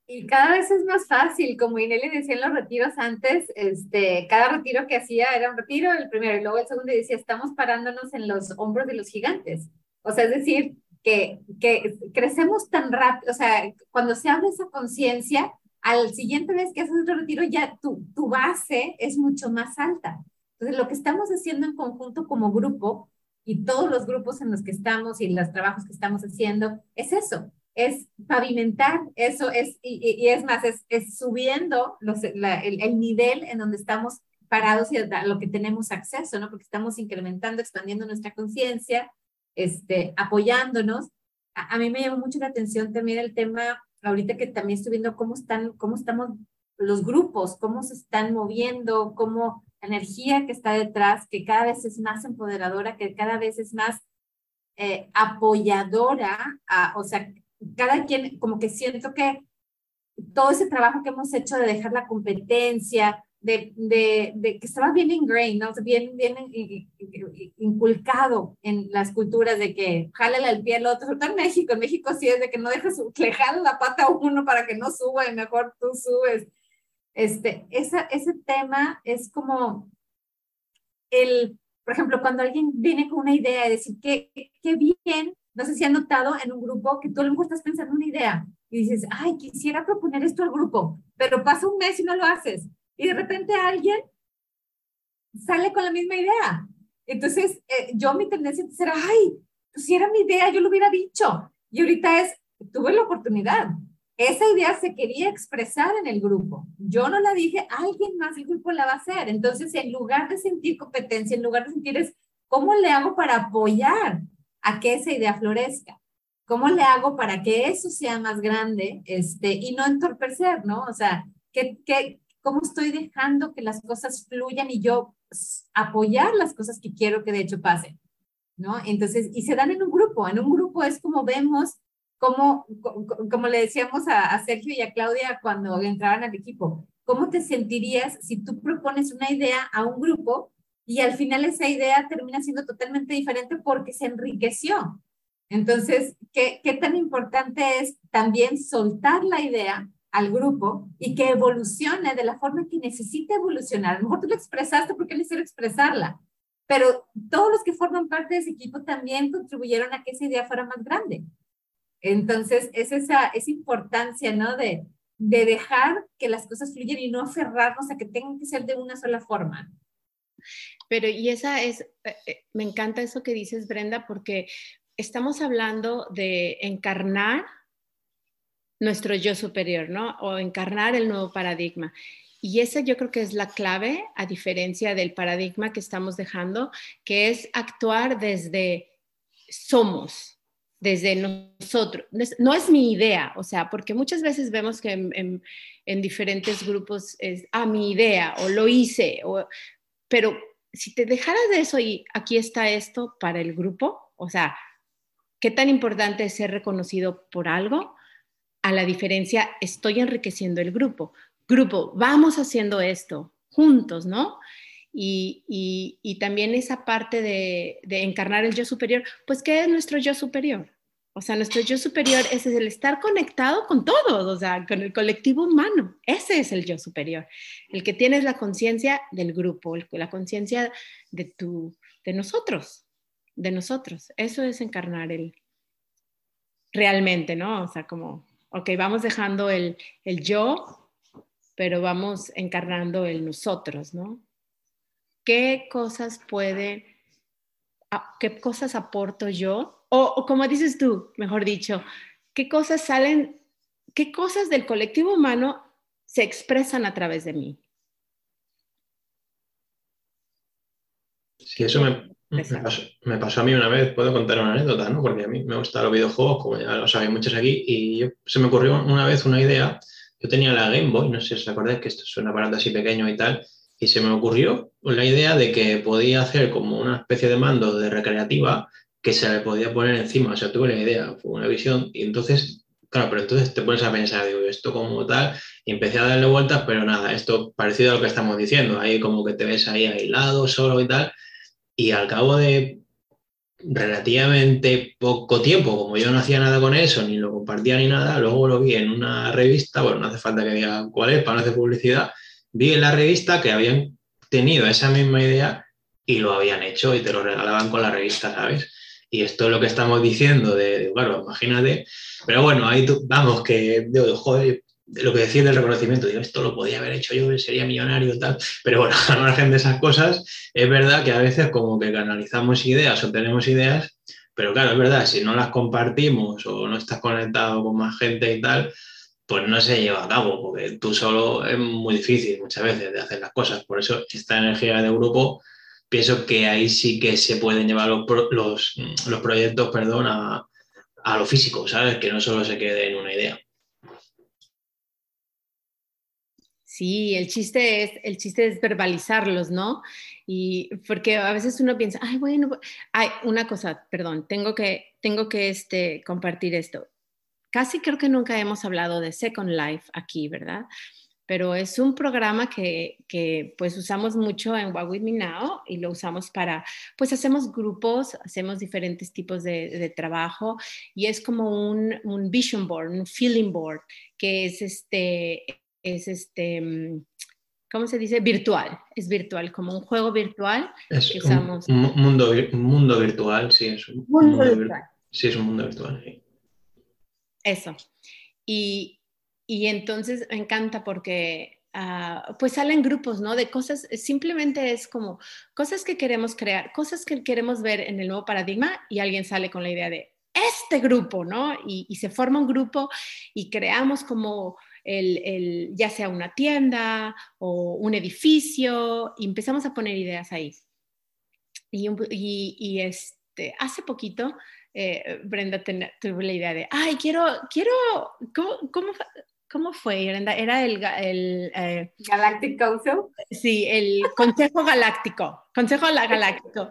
Y cada vez es más fácil, como Ineli decía en los retiros antes, este, cada retiro que hacía era un retiro, el primero y luego el segundo, y decía, estamos parándonos en los hombros de los gigantes. O sea, es decir, que, que crecemos tan rápido, o sea, cuando se abre esa conciencia, al siguiente vez que haces otro retiro, ya tu, tu base es mucho más alta. Entonces, lo que estamos haciendo en conjunto como grupo y todos los grupos en los que estamos y los trabajos que estamos haciendo es eso, es pavimentar eso, es, y, es más, es, es subiendo los, el, el, nivel en donde estamos parados y a lo que tenemos acceso, ¿no? Porque estamos incrementando, expandiendo nuestra conciencia, este, apoyándonos. A, a, mí me llamó mucho la atención también el tema, ahorita que también estoy viendo cómo están, cómo estamos los grupos, cómo se están moviendo, cómo la energía que está detrás, que cada vez es más empoderadora, que cada vez es más eh, apoyadora, a, o sea, cada quien, como que siento que todo ese trabajo que hemos hecho de dejar la competencia, de, de, de que estaba bien ingrained, ¿no? bien, bien inculcado en las culturas de que jálale al pie al otro, sobre todo en México, en México sí es de que no dejas, le jala la pata a uno para que no suba y mejor tú subes. Este, esa, ese tema es como el, por ejemplo, cuando alguien viene con una idea y decir, qué, qué bien, no sé si han notado en un grupo que tú a lo mejor estás pensando una idea y dices, ay, quisiera proponer esto al grupo, pero pasa un mes y no lo haces. Y de repente alguien sale con la misma idea. Entonces, eh, yo mi tendencia es ay, pues si era mi idea, yo lo hubiera dicho. Y ahorita es, tuve la oportunidad. Esa idea se quería expresar en el grupo. Yo no la dije, alguien más del grupo la va a hacer. Entonces, en lugar de sentir competencia, en lugar de sentir es, ¿cómo le hago para apoyar a que esa idea florezca? ¿Cómo le hago para que eso sea más grande este, y no entorpecer, ¿no? O sea, ¿qué, qué, ¿cómo estoy dejando que las cosas fluyan y yo apoyar las cosas que quiero que de hecho pasen? ¿No? Entonces, y se dan en un grupo. En un grupo es como vemos cómo, como le decíamos a, a, Sergio y a Claudia cuando entraban al equipo, ¿cómo te sentirías si tú propones una idea a un grupo y al final esa idea termina siendo totalmente diferente porque se enriqueció? Entonces, ¿qué, qué tan importante es también soltar la idea al grupo y que evolucione de la forma que necesita evolucionar? A lo mejor tú lo expresaste porque él hicieron expresarla, pero todos los que forman parte de ese equipo también contribuyeron a que esa idea fuera más grande. Entonces, es esa, esa importancia, ¿no? De, de dejar que las cosas fluyan y no aferrarnos a que tengan que ser de una sola forma. Pero y esa es, eh, eh, me encanta eso que dices, Brenda, porque estamos hablando de encarnar nuestro yo superior, ¿no? O encarnar el nuevo paradigma. Y esa yo creo que es la clave, a diferencia del paradigma que estamos dejando, que es actuar desde somos, desde nosotros. No es mi idea, o sea, porque muchas veces vemos que en, diferentes grupos es, ah, mi idea, o lo hice, o, pero si te dejaras de eso y aquí está esto para el grupo, o sea, ¿qué tan importante es ser reconocido por algo? A la diferencia, estoy enriqueciendo el grupo. Grupo, vamos haciendo esto juntos, ¿no? Y, también esa parte de, encarnar el yo superior, pues ¿qué es nuestro yo superior? O sea, nuestro yo superior es el estar conectado con todos, o sea, con el colectivo humano. Ese es el yo superior, el que tienes la conciencia del grupo, la conciencia de tu, de nosotros, de nosotros. Eso es encarnar el realmente, ¿no? O sea, como, ok, vamos dejando el, el yo, pero vamos encarnando el nosotros, ¿no? ¿Qué cosas puede, qué cosas aporto yo? O, como dices tú, mejor dicho, ¿qué cosas salen, qué cosas del colectivo humano se expresan a través de mí? Sí, eso me, me, pasó, a mí una vez, puedo contar una anécdota, ¿no? Porque a mí me gustan los videojuegos, como ya lo saben muchos aquí, y se me ocurrió una vez una idea. Yo tenía la Game Boy, no sé si os acordáis que esto es un aparato así pequeño y tal, y se me ocurrió la idea de que podía hacer como una especie de mando de recreativa que se le podía poner encima. O sea, tuve la idea, fue una visión, y entonces, claro, pero entonces te pones a pensar, digo, esto como tal, y empecé a darle vueltas, pero nada, esto parecido a lo que estamos diciendo, ahí como que te ves ahí aislado, solo y tal, y al cabo de relativamente poco tiempo, como yo no hacía nada con eso, ni lo compartía ni nada, luego lo vi en una revista, bueno, no hace falta que diga cuál es para no hacer publicidad, vi en la revista que habían tenido esa misma idea y lo habían hecho y te lo regalaban con la revista, ¿sabes? Y esto es lo que estamos diciendo de, bueno, imagínate, pero bueno, ahí vamos, que, digo, joder, lo que decía del reconocimiento, digo, esto lo podía haber hecho yo, sería millonario tal, pero bueno, al margen de esas cosas, es verdad que a veces como que canalizamos ideas o tenemos ideas, Pero claro, es verdad, si no las compartimos o no estás conectado con más gente y tal, pues no se lleva a cabo, porque tú solo es muy difícil muchas veces de hacer las cosas. Por eso esta energía de grupo, pienso que ahí sí que se pueden llevar los, los, los proyectos perdón, a, a lo físico, ¿sabes? Que no solo se quede en una idea. Sí, el chiste es, el chiste es verbalizarlos, ¿no? Y porque a veces uno piensa, ay, bueno, hay una cosa, perdón, tengo que, tengo que este, compartir esto. Casi creo que nunca hemos hablado de Second Life aquí, ¿verdad? Pero es un programa que, que pues usamos mucho en What With Me Now y lo usamos para, pues hacemos grupos, hacemos diferentes tipos de, de trabajo y es como un, un vision board, un feeling board, que es este, es este, mm, ¿cómo se dice? Virtual, es virtual, como un juego virtual Es que un, usamos. un mundo, vir- un mundo virtual, sí, es un Mundo mundo vir- virtual. Sí, es un mundo virtual. sí. Eso. Y, y entonces me encanta porque ah, pues salen grupos, ¿no? De cosas, simplemente es como cosas que queremos crear, cosas que queremos ver en el nuevo paradigma y alguien sale con la idea de este grupo, ¿no? Y, y se forma un grupo y creamos como el, el- ya sea una tienda o un edificio y empezamos a poner ideas ahí. Y, y, este, hace poquito, eh, Brenda tuvo la idea de, ay, quiero, quiero, ¿cómo, cómo, fue- cómo fue, Brenda? Era el, el eh, Galactic Council. sí, el Consejo Galáctico, Consejo Galáctico.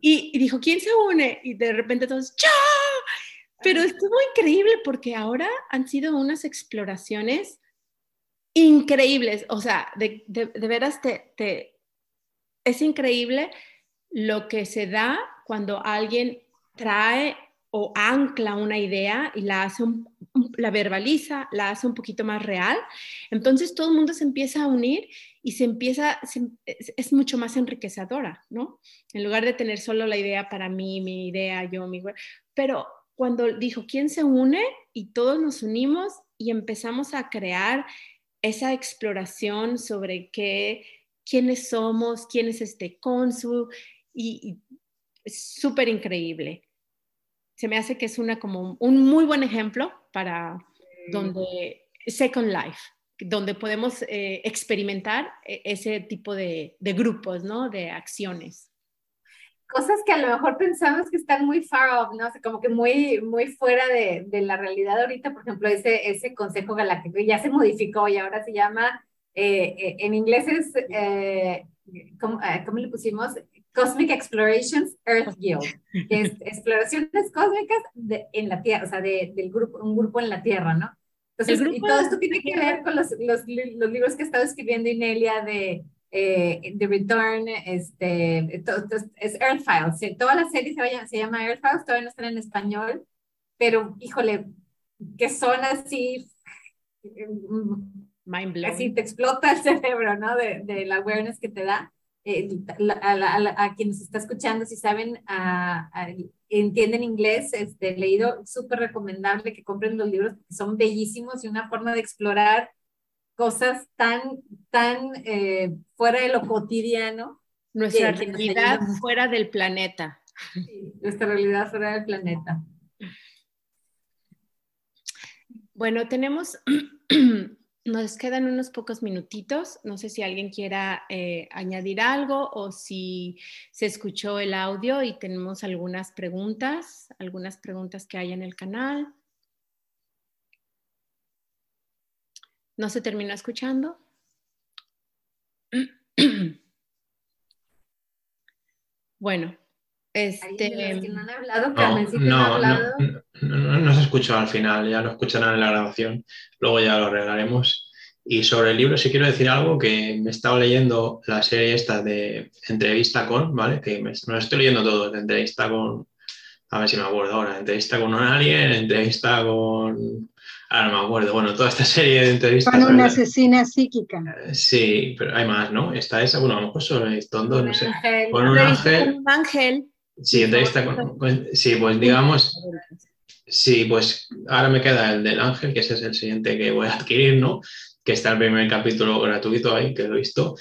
Y, y dijo, ¿quién se une? Y de repente todos, ¡Yo! Pero estuvo increíble porque ahora han sido unas exploraciones increíbles. O sea, de, de- de veras te, te- es increíble lo que se da cuando alguien trae o ancla una idea y la hace la verbaliza, la hace un poquito más real. Entonces todo el mundo se empieza a unir y se empieza, se- es mucho más enriquecedora, ¿no? En lugar de tener solo la idea para mí, mi idea, yo, mi... Pero cuando dijo, ¿quién se une? Y todos nos unimos y empezamos a crear esa exploración sobre qué, quiénes somos, quién es este cónsul, y, y es súper increíble. Se me hace que es una como un muy buen ejemplo para donde Second Life, donde podemos eh, experimentar eh, ese tipo de, de grupos, ¿no? De acciones. Cosas que a lo mejor pensamos que están muy far off, ¿no? O sea, como que muy, muy fuera de, de la realidad ahorita, por ejemplo, ese, ese Consejo Galáctico ya se modificó y ahora se llama, eh, en inglés es, eh, ¿cómo, ¿cómo le pusimos? Cosmic Explorations Earth Guild, que es exploraciones cósmicas de, en la Tierra, o sea, de, del grupo, un grupo en la Tierra, ¿no? Entonces, y todo esto tiene que ver con los, los, los libros que ha estado escribiendo Inelia de eh, The Return, este, to- to- es Earth Files. sí, Toda la serie se, vaya- se llama Earth Files, todavía no están en español, pero híjole, que son así, mm, Mind blowing. así te explota el cerebro, ¿no? De, de la awareness que te da. Eh, a, a la- a quien nos está escuchando, si saben, a- entienden inglés, este, leído, súper recomendable que compren los libros, son bellísimos y una forma de explorar cosas tan, tan eh, fuera de lo cotidiano, Nuestra que- realidad fuera del planeta. nuestra realidad fuera del planeta. Bueno, tenemos, nos quedan unos pocos minutitos. No sé si alguien quiera eh, añadir algo o si se escuchó el audio y tenemos algunas preguntas, algunas preguntas que hay en el canal. ¿No se terminó escuchando? Bueno, ¿Alguien de los este, que no han hablado? No, ¿no ha no, no, hablado? no, no- no se escuchó al final, ya lo escucharán en la grabación, luego ya lo arreglaremos. Y sobre el libro, sí quiero decir algo que me he estado leyendo la serie esta de entrevista con, ¿vale? Que me, me lo estoy leyendo todo, de entrevista con, a ver si me acuerdo ahora, entrevista con un alien, entrevista con, ahora no me acuerdo, bueno, toda esta serie de entrevistas. Con una asesina psíquica. Sí, pero hay más, ¿no? Está esa, bueno, a lo mejor solo no sé. Con un ángel. con un ángel. Sí, entrevista con, con- sí, pues digamos, Sí, pues ahora me queda el del ángel, que ese es el siguiente que voy a adquirir, ¿no? Que está el primer capítulo gratuito ahí, que lo he visto.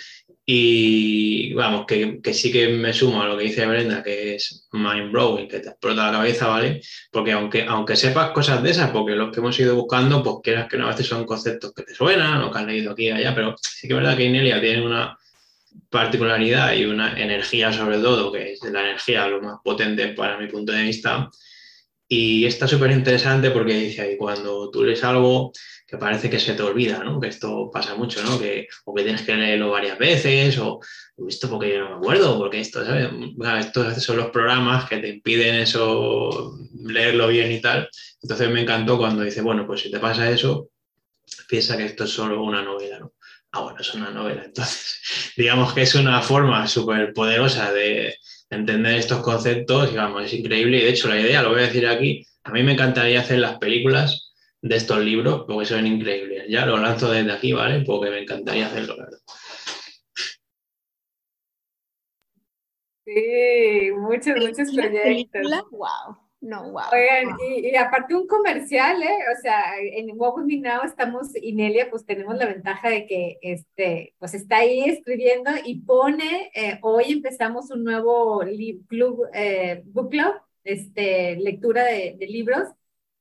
Y vamos, que, que, sí que me sumo a lo que dice Brenda, que es mind blowing, que te explota la cabeza, ¿vale? Porque aunque, aunque sepas cosas de esas, porque los que hemos ido buscando, pues quieras que no, a veces son conceptos que te suenan o que has leído aquí y allá, pero sí que es verdad que Inelia tiene una particularidad y una energía sobre todo, que es la energía lo más potente para mi punto de vista. Y está súper interesante porque dice ahí, cuando tú lees algo, que parece que se te olvida, ¿no? Que esto pasa mucho, ¿no? Que, o que tienes que leerlo varias veces, o esto porque yo no me acuerdo, porque esto, ¿sabes? Estos son los programas que te impiden eso, leerlo bien y tal. Entonces me encantó cuando dice, bueno, pues si te pasa eso, piensa que esto es solo una novela, ¿no? Ah, bueno, es una novela. Entonces, digamos que es una forma súper poderosa de entender estos conceptos, digamos, es increíble. Y de hecho, la idea, lo voy a decir aquí, a mí me encantaría hacer las películas de estos libros porque son increíbles. Ya lo lanzo desde aquí, ¿vale? Porque me encantaría hacerlo, la verdad. Sí, muchos, muchos proyectos. Wow. No, wow. Oigan, y, aparte un comercial, ¿eh? O sea, en Walk With Me Now estamos, Inelia, pues tenemos la ventaja de que, este, pues está ahí escribiendo y pone, eh, hoy empezamos un nuevo club, eh, book club, este, lectura de, de libros,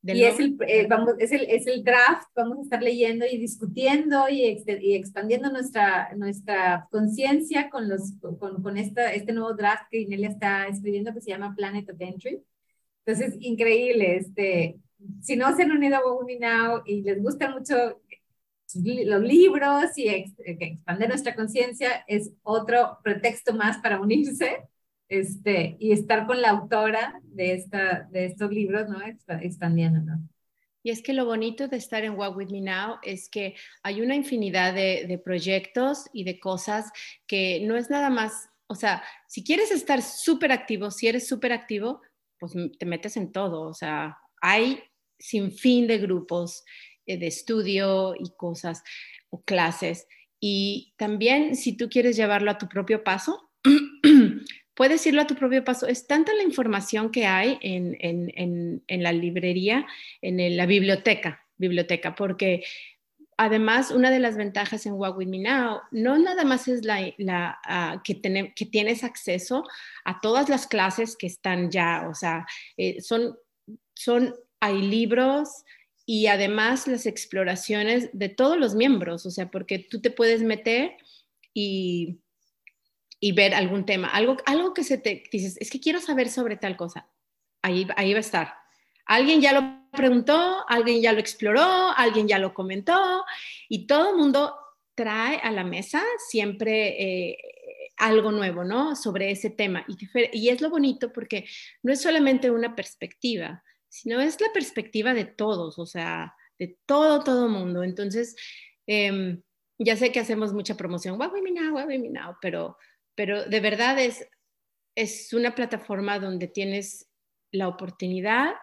y es el, eh, vamos, es, el, es el draft, vamos a estar leyendo y discutiendo y, y expandiendo nuestra, nuestra conciencia con, los, con, con esta, este nuevo draft que Inelia está escribiendo que se llama Planet of Entry. Entonces, increíble. Este, si no se han unido a Wogumi Now y les gusta mucho los libros y expandir nuestra conciencia, es otro pretexto más para unirse este, y estar con la autora de, esta, de estos libros, ¿no? Expandiendo, ¿no? Y es que lo bonito de estar en Walk With Me Now es que hay una infinidad de, de proyectos y de cosas que no es nada más, o sea, si quieres estar súper activo, si eres súper activo, pues te metes en todo, o sea, hay sin fin de grupos eh, de estudio y cosas o clases. Y también si tú quieres llevarlo a tu propio paso, puedes irlo a tu propio paso. Es tanta la información que hay en, en, en, la librería, en la biblioteca, biblioteca, porque además una de las ventajas en Walk With Me Now no nada más es la, ah, que, tienes acceso a todas las clases que están ya, o sea, eh, son, son, hay libros, y además las exploraciones de todos los miembros, o sea, porque tú te puedes meter y y ver algún tema, algo, algo que se te dices, es que quiero saber sobre tal cosa, ahí, ahí va a estar. Alguien ya lo preguntó, alguien ya lo exploró, alguien ya lo comentó y todo el mundo trae a la mesa siempre eh, algo nuevo, ¿no? Sobre ese tema. Y, es lo bonito porque no es solamente una perspectiva, sino es la perspectiva de todos, o sea, de todo, todo mundo. Entonces, em, ya sé que hacemos mucha promoción, guau, guau, pero pero de verdad es, es una plataforma donde tienes la oportunidad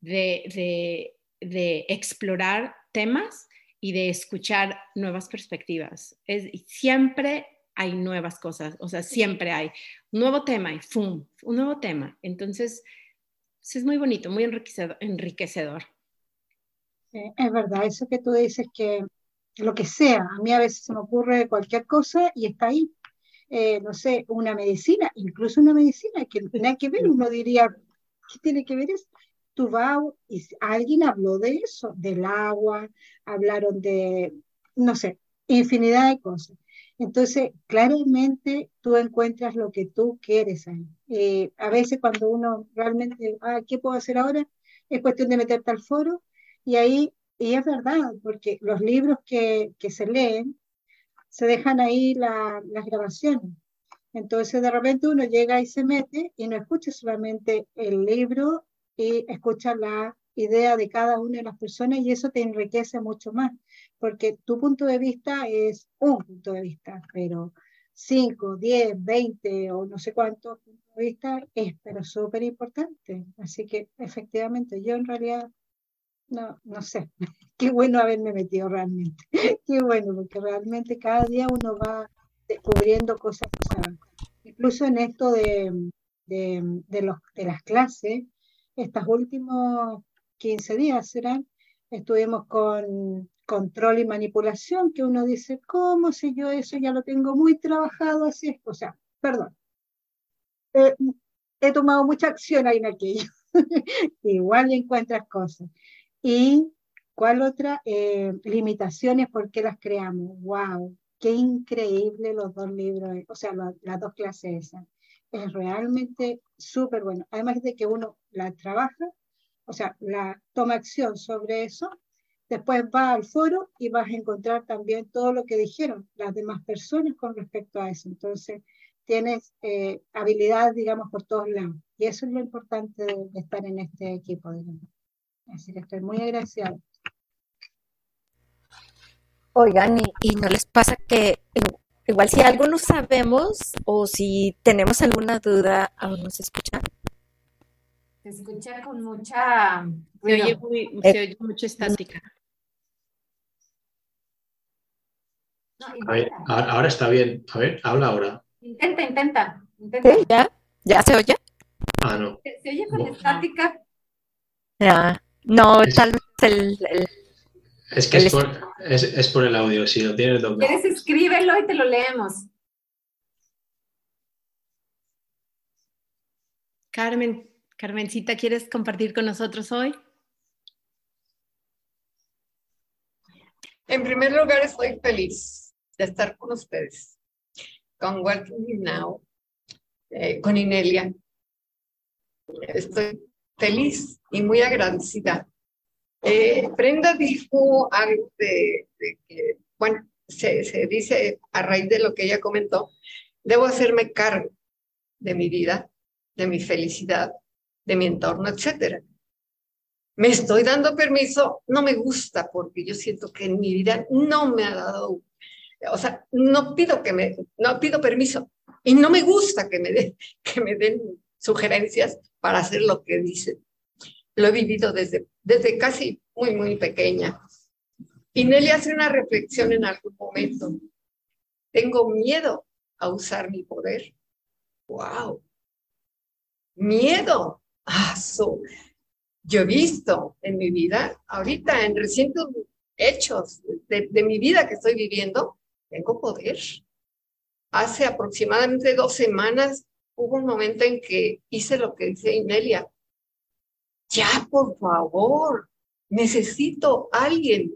de, explorar temas y de escuchar nuevas perspectivas. Es, siempre hay nuevas cosas, o sea, siempre hay un nuevo tema y ¡fum! Un nuevo tema. Entonces, es muy bonito, muy enriquecedor. enriquecedor. Es verdad, eso que tú dices que lo que sea, a mí a veces se me ocurre cualquier cosa y está ahí. Eh, no sé, una medicina, incluso una medicina que no tiene que ver, uno diría, ¿qué tiene que ver eso? Vas, y alguien habló de eso, del agua, hablaron de, no sé, infinidad de cosas. Entonces, claramente tú encuentras lo que tú quieres ahí. Eh, a veces cuando uno realmente, ah, ¿qué puedo hacer ahora? Es cuestión de meterte al foro y ahí, y es verdad, porque los libros que, que se leen se dejan ahí las grabaciones. Entonces de repente uno llega y se mete y no escucha solamente el libro y escucha la idea de cada una de las personas y eso te enriquece mucho más, porque tu punto de vista es un punto de vista, pero 5, 10, 20 o no sé cuántos puntos de vista es pero súper importante. Así que efectivamente yo en realidad no, no sé, qué bueno haberme metido realmente, qué bueno, porque realmente cada día uno va descubriendo cosas Incluso en esto de, de, los, de las clases, estos últimos 15 días serán, estuvimos con, control y manipulación, que uno dice, ¿cómo si yo eso ya lo tengo muy trabajado así? O sea, perdón. Eh, he tomado mucha acción ahí en aquello. Igual encuentras cosas. ¿Y cuál otra? Eh, limitaciones, ¿por qué las creamos? ¡Wow! Qué increíble los dos libros, o sea, las dos clases esas. Es realmente súper bueno. Además de que uno la trabaja, o sea, la toma acción sobre eso, después va al foro y vas a encontrar también todo lo que dijeron las demás personas con respecto a eso. Entonces, tienes eh, habilidad, digamos, por todos lados. Y eso es lo importante de, estar en este equipo, digamos. Así que estoy muy agradecida. Oigan, ¿y, no les pasa que igual si algo no sabemos o si tenemos alguna duda, aún nos escuchan? Se escucha con mucha... Se oye, muy, se oye mucho estática. a ver, ahora está bien. A ver, habla ahora. Intenta, intenta. intenta. ¿Ya? ¿Ya se oye? Ah, no. ¿Se, oye con estática? Ya. No, tal vez el, es que es por, es, es por, el audio, si lo tienes doble. ¿Quieres escríbelo y te lo leemos? Carmen, Carmencita, ¿quieres compartir con nosotros hoy? En primer lugar, estoy feliz de estar con ustedes con Welcome Now, eh, con Inelia. Estoy feliz y muy agradecida. Eh, Brenda dijo algo de, que, bueno, se, se, dice a raíz de lo que ella comentó, debo hacerme cargo de mi vida, de mi felicidad, de mi entorno, etcétera. Me estoy dando permiso, no me gusta porque yo siento que en mi vida no me ha dado o sea, no pido que me, no pido permiso y no me gusta que me, den, que me den sugerencias para hacer lo que dicen. Lo he vivido desde, desde casi muy, muy pequeña. Y Nelly hace una reflexión en algún momento. Tengo miedo a usar mi poder. ¡Wow! Miedo. Ah, Yo he visto en mi vida, ahorita en recientes hechos de, de mi vida que estoy viviendo, tengo poder. Hace aproximadamente dos semanas hubo un momento en que hice lo que dice Inelia. Ya, por favor, necesito alguien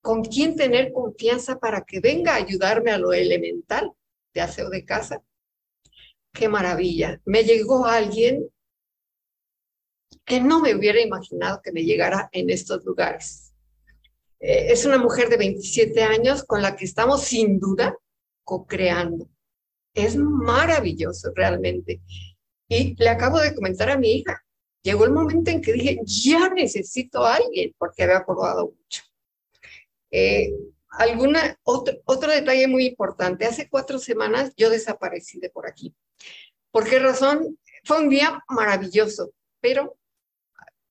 con quien tener confianza para que venga a ayudarme a lo elemental de aseo de casa. Qué maravilla. Me llegó alguien que no me hubiera imaginado que me llegara en estos lugares. Eh, es una mujer de 27 años con la que estamos sin duda co-creando. Es maravilloso realmente. Y le acabo de comentar a mi hija, llegó el momento en que dije, ya necesito a alguien, porque había probado mucho. Eh, alguna, otro, otro detalle muy importante, hace cuatro semanas yo desaparecí de por aquí. ¿Por qué razón? Fue un día maravilloso, pero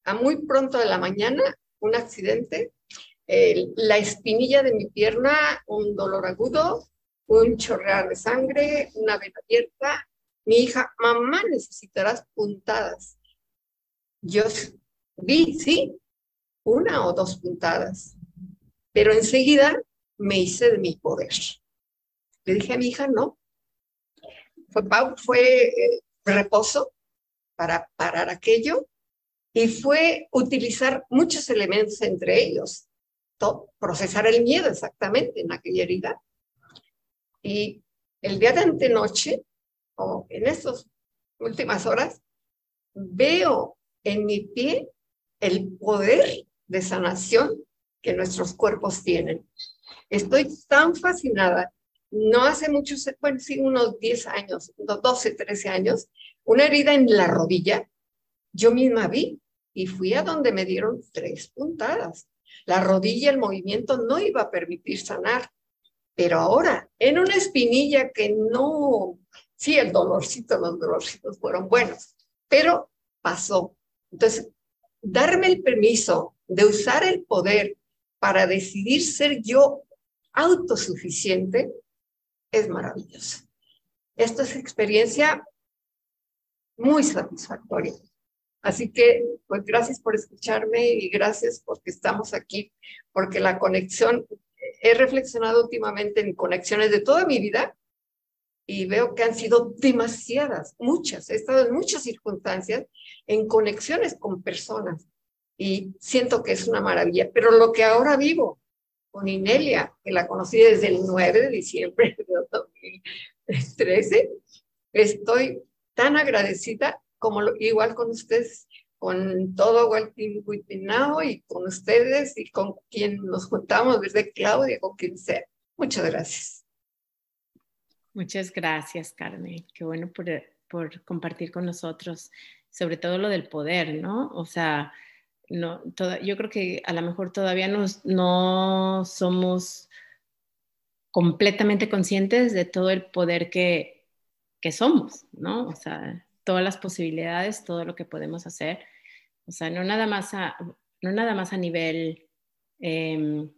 a muy pronto de la mañana, un accidente la espinilla de mi pierna, un dolor agudo, un chorrear de sangre, una vena abierta. Mi hija, mamá, necesitarás puntadas. Yo vi, sí, una o dos puntadas, pero enseguida me hice de mi poder. Le dije a mi hija, no. Fue, fue eh, reposo para parar aquello y fue utilizar muchos elementos entre ellos procesar el miedo exactamente en aquella herida. Y el día de antenoche, o en estas últimas horas, veo en mi pie el poder de sanación que nuestros cuerpos tienen. Estoy tan fascinada. No hace muchos, bueno, sí, unos 10 años, 12, 13 años, una herida en la rodilla, yo misma vi y fui a donde me dieron tres puntadas. La rodilla, el movimiento no iba a permitir sanar. Pero ahora, en una espinilla que no, sí, el dolorcito, los dolorcitos fueron buenos, pero pasó. Entonces, darme el permiso de usar el poder para decidir ser yo autosuficiente es maravilloso. Esta es experiencia muy satisfactoria. Así que, pues gracias por escucharme y gracias porque estamos aquí, porque la conexión, he reflexionado últimamente en conexiones de toda mi vida y veo que han sido demasiadas, muchas, he estado en muchas circunstancias en conexiones con personas y siento que es una maravilla, pero lo que ahora vivo con Inelia, que la conocí desde el 9 de diciembre de 2013, estoy tan agradecida como igual con ustedes, con todo Walking With y con ustedes y con quien nos juntamos, desde Claudia, con quien sea. Muchas gracias. Muchas gracias, Carmen. Qué bueno por, por compartir con nosotros, sobre todo lo del poder, ¿no? O sea, no, toda, yo creo que a lo mejor todavía no somos completamente conscientes de todo el poder que, que somos, ¿no? O sea, todas las posibilidades, todo lo que podemos hacer. O sea, no nada más a, no nada más a nivel em,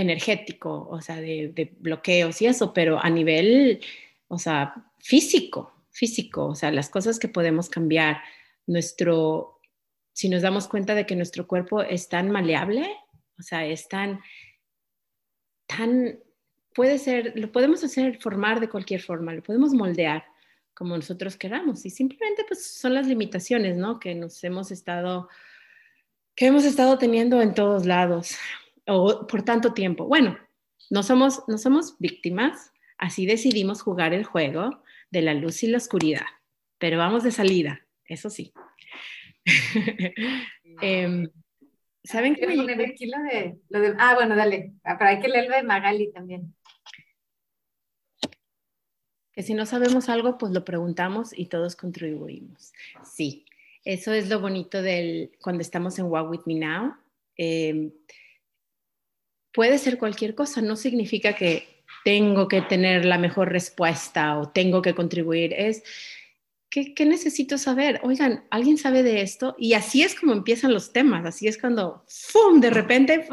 energético, o sea, de, bloqueos y eso, pero a nivel, o sea, físico, físico, o sea, las cosas que podemos cambiar. Nuestro, si nos damos cuenta de que nuestro cuerpo es tan maleable, o sea, es tan, tan, puede ser, lo podemos hacer formar de cualquier forma, lo podemos moldear como nosotros queramos. Y simplemente pues son las limitaciones, ¿no? Que nos hemos estado, que hemos estado teniendo en todos lados o por tanto tiempo. Bueno, no somos, no somos víctimas, así decidimos jugar el juego de la luz y la oscuridad, pero vamos de salida, eso sí. eh, ¿Saben qué? lo de, lo de, ah, bueno, dale, ah, pero hay que leer lo de Magali también que si no sabemos algo, pues lo preguntamos y todos contribuimos. Sí, eso es lo bonito del cuando estamos en Walk With Me Now. Em, puede ser cualquier cosa, no significa que tengo que tener la mejor respuesta o tengo que contribuir, es ¿Qué, necesito saber? Oigan, ¿alguien sabe de esto? Y así es como empiezan los temas, así es cuando, ¡fum!, de repente,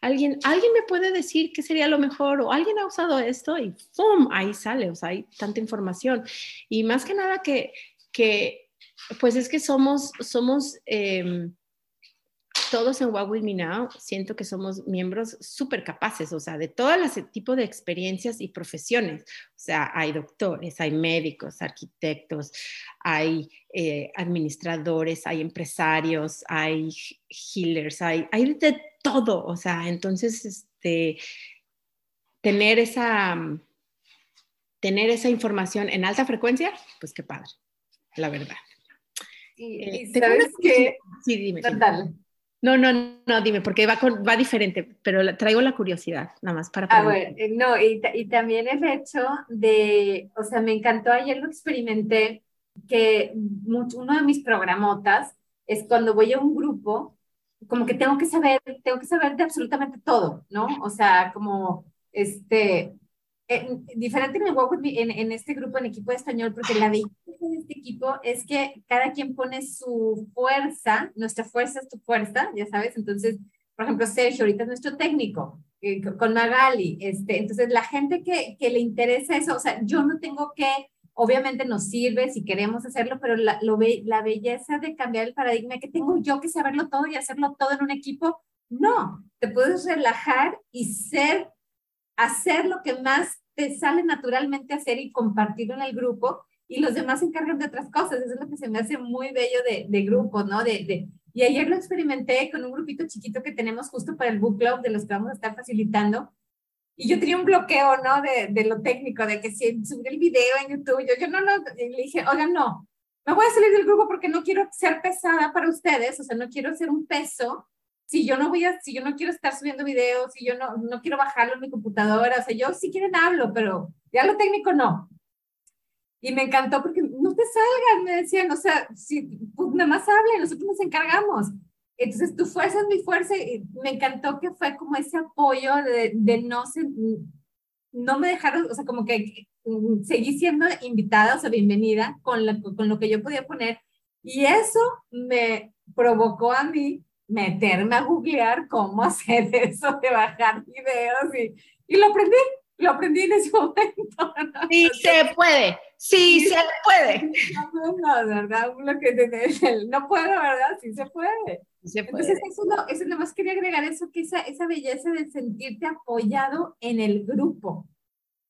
¿alguien, alguien me puede decir qué sería lo mejor o alguien ha usado esto y ¡fum!, ahí sale, o sea, hay tanta información. Y más que nada que, que pues es que somos, somos... Em, todos en What With Me Now siento que somos miembros súper capaces, o sea, de todo ese tipo de experiencias y profesiones. O sea, hay doctores, hay médicos, arquitectos, hay eh, administradores, hay empresarios, hay healers, hay, hay de todo. O sea, entonces, este, tener esa, tener esa información en alta frecuencia, pues qué padre, la verdad. Y, eh, sabes que... Sí, dime. No, no, no, dime, porque va, va diferente, pero traigo la curiosidad, nada más para... Ah, bueno, eh, no, y, y, también el hecho de, o sea, me encantó, ayer lo experimenté, que uno de mis programotas es cuando voy a un grupo, como que tengo que saber, tengo que saber de absolutamente todo, ¿no? O sea, como, este, diferente en, en, este grupo, en equipo de español, porque la belleza de este equipo es que cada quien pone su fuerza, nuestra fuerza es tu fuerza, ya sabes, entonces, por ejemplo, Sergio ahorita es nuestro técnico, eh, con Magali, este, entonces la gente que, que, le interesa eso, o sea, yo no tengo que, obviamente nos sirve si queremos hacerlo, pero la, lo la belleza de cambiar el paradigma, que tengo yo que saberlo todo y hacerlo todo en un equipo, no, te puedes relajar y ser hacer lo que más te sale naturalmente hacer y compartirlo en el grupo y los demás se encargan de otras cosas. Eso es lo que se me hace muy bello de, de grupo, ¿no? De, de, y ayer lo experimenté con un grupito chiquito que tenemos justo para el book club de los que vamos a estar facilitando. Y yo tenía un bloqueo, ¿no? De, de lo técnico, de que si subí el video en YouTube, yo, yo no, no, y le dije, oigan, no, me voy a salir del grupo porque no quiero ser pesada para ustedes, o sea, no quiero ser un peso si yo no voy a, si yo no quiero estar subiendo videos, si yo no, no quiero bajarlo en mi computadora, o sea, yo si quieren hablo, pero ya lo técnico no. Y me encantó porque no te salgas, me decían, o sea, si, pues nada más hable, nosotros nos encargamos. Entonces, tu fuerza es mi fuerza y me encantó que fue como ese apoyo de, de no, se, no me dejaron, o sea, como que mm, seguí siendo invitada, o sea, bienvenida con, con lo que yo podía poner. Y eso me provocó a mí meterme a googlear cómo hacer eso de bajar videos y, y lo aprendí, lo aprendí en ese momento. Sí, se puede, Sí, se puede. No, ¿verdad? Lo que no puedo, ¿verdad? Sí se puede. Se puede. Entonces, eso, no, eso nada más quería agregar eso, que esa, esa belleza de sentirte apoyado en el grupo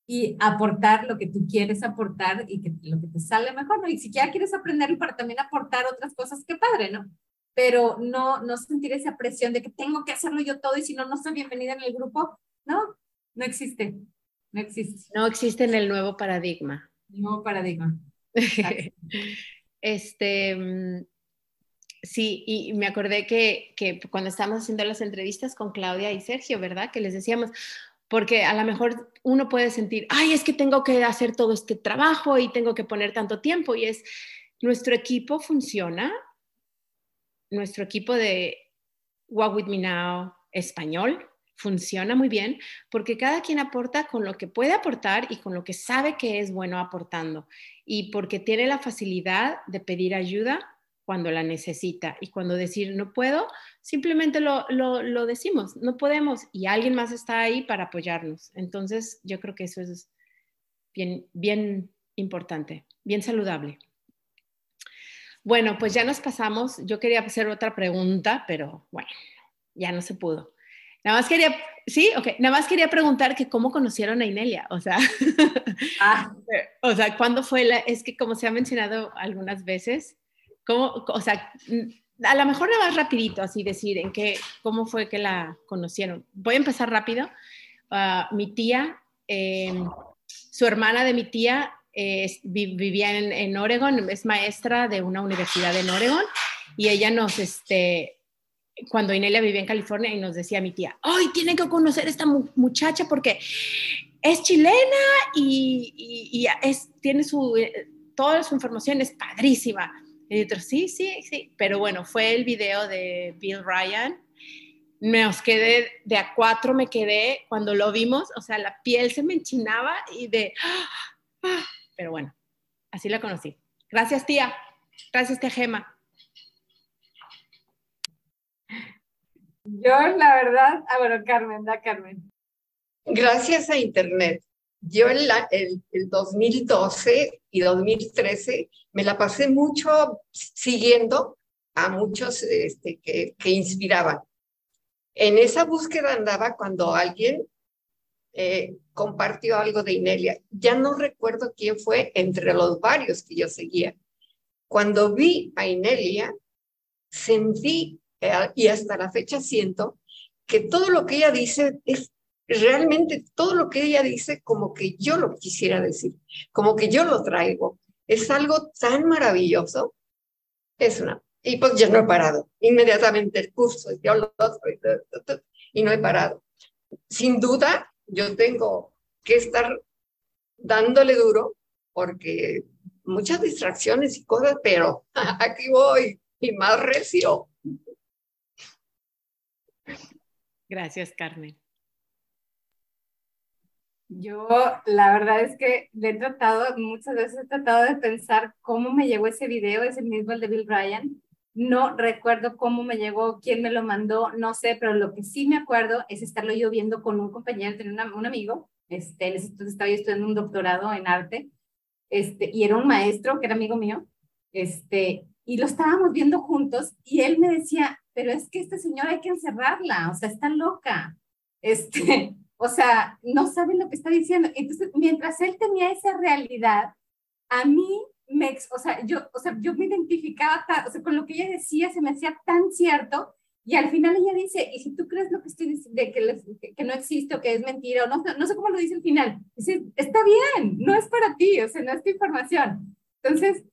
y aportar lo que tú quieres aportar y que lo que te sale mejor, ¿no? Y si ya quieres aprenderlo para también aportar otras cosas, qué padre, ¿no? Pero no, no sentir esa presión de que tengo que hacerlo yo todo y si no, no soy bienvenida en el grupo. No, no existe. No existe. No existe en el nuevo paradigma nuevo paradigma. este, sí, y me acordé que, que cuando estábamos haciendo las entrevistas con Claudia y Sergio, ¿verdad? Que les decíamos, porque a lo mejor uno puede sentir, ay, es que tengo que hacer todo este trabajo y tengo que poner tanto tiempo, y es, nuestro equipo funciona, nuestro equipo de Walk With Me Now español funciona muy bien porque cada quien aporta con lo que puede aportar y con lo que sabe que es bueno aportando y porque tiene la facilidad de pedir ayuda cuando la necesita y cuando decir no puedo, simplemente lo, lo, decimos, no podemos y alguien más está ahí para apoyarnos. Entonces yo creo que eso es bien, bien importante, bien saludable. Bueno, pues ya nos pasamos. Yo quería hacer otra pregunta, pero bueno, ya no se pudo. Nada más quería, sí, ok, nada más quería preguntar que cómo conocieron a Inelia, o sea, ah. o sea, ¿cuándo fue la, es que como se ha mencionado algunas veces, cómo, o sea, a lo mejor nada más rapidito, así decir, en qué, cómo fue que la conocieron. Voy a empezar rápido. Ah, mi tía, em, su hermana de mi tía vivía en, en Oregon, es maestra de una universidad en Oregon y ella nos, este, cuando Inelia vivía en California y nos decía mi tía, ¡ay, tienen que conocer a esta muchacha porque es chilena y, es, tiene su, eh, toda su información es padrísima. Y yo, sí, sí, sí, pero bueno, fue el video de Bill Ryan. Me os quedé, de a cuatro me quedé cuando lo vimos, o sea, la piel se me enchinaba y de, ¡ah! Pero bueno, así la conocí. Gracias, tía. Gracias, tía Gema. Yo, la verdad, ah, bueno, Carmen, da Carmen. Gracias a Internet. Yo en el, el 2012 y 2013 me la pasé mucho siguiendo a muchos este, que, que inspiraban. En esa búsqueda andaba cuando alguien eh, compartió algo de Inelia. Ya no recuerdo quién fue entre los varios que yo seguía. Cuando vi a Inelia, sentí eh, y hasta la fecha siento que todo lo que ella dice es realmente todo lo que ella dice como que yo lo quisiera decir, como que yo lo traigo. Es algo tan maravilloso. Es una. Y pues ya no he parado. Inmediatamente el curso, yo lo y no he parado. Sin duda, yo tengo que estar dándole duro porque muchas distracciones y cosas, pero aquí voy y más recio. Gracias, Carmen. Yo, la verdad es que le he tratado, muchas veces he tratado de pensar cómo me llegó ese video, es el mismo el de Bill Bryan. No recuerdo cómo me llegó, quién me lo mandó, no sé, pero lo que sí me acuerdo es estarlo yo viendo con un compañero, tenía un amigo, este, en ese entonces estaba yo estudiando un doctorado en arte, este, y era un maestro que era amigo mío, este, y lo estábamos viendo juntos, y él me decía, pero es que esta señora hay que encerrarla, o sea, está loca, este, o sea, no sabe lo que está diciendo. Entonces, mientras él tenía esa realidad, a mí me, o sea, yo, o sea, yo me identificaba, con lo que ella decía se me hacía tan cierto, y al final ella dice, y si tú crees lo que estoy diciendo, que, que, no existe o que es mentira, o no, no sé cómo lo dice al final, dice, está bien, no es para ti, o sea, no es tu información. Entonces,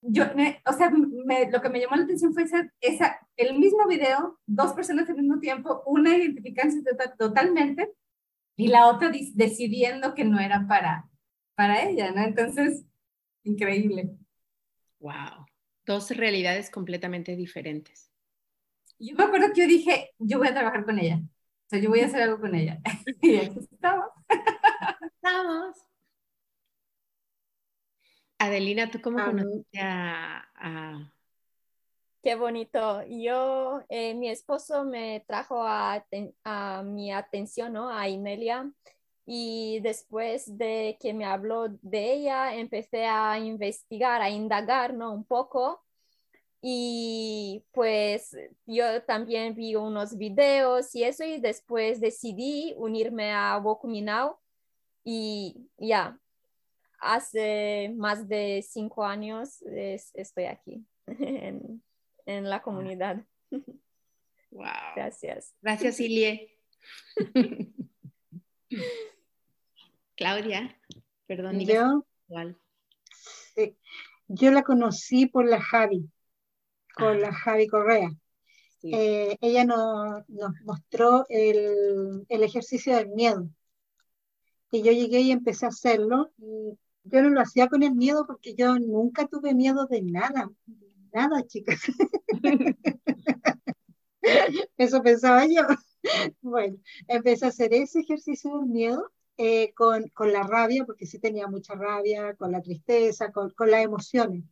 yo, o sea, lo que me llamó la atención fue esa, esa, el mismo video, dos personas al mismo tiempo, una identificándose totalmente y la otra decidiendo que no era para, para ella, ¿no? Entonces, increíble. Wow, dos realidades completamente diferentes. Yo me acuerdo que yo dije, yo voy a trabajar con ella, o sea, yo voy a hacer algo con ella. y aquí estamos. Estamos. Adelina, ¿tú cómo conociste a, Qué bonito. Yo, eh, mi esposo me trajo a, mi atención, ¿no? A Inelia. y después de que me habló de ella, empecé a investigar, a indagar, ¿no? Un poco. Y pues yo también vi unos videos y eso y después decidí unirme a Wokuminao y ya, hace más de cinco años estoy aquí en, en la comunidad. Wow. Gracias. Gracias, Ilie. Claudia, perdón. Yo, sí, yo la conocí por la Javi, con la Javi Correa. Eh, ella nos mostró el, el, ejercicio del miedo. Y yo llegué y empecé a hacerlo. Y yo no lo hacía con el miedo porque yo nunca tuve miedo de nada. nada, chicas. Eso pensaba yo. Bueno, empecé a hacer ese ejercicio del miedo eh, con, con, la rabia, porque sí tenía mucha rabia, con la tristeza, con, con las emociones.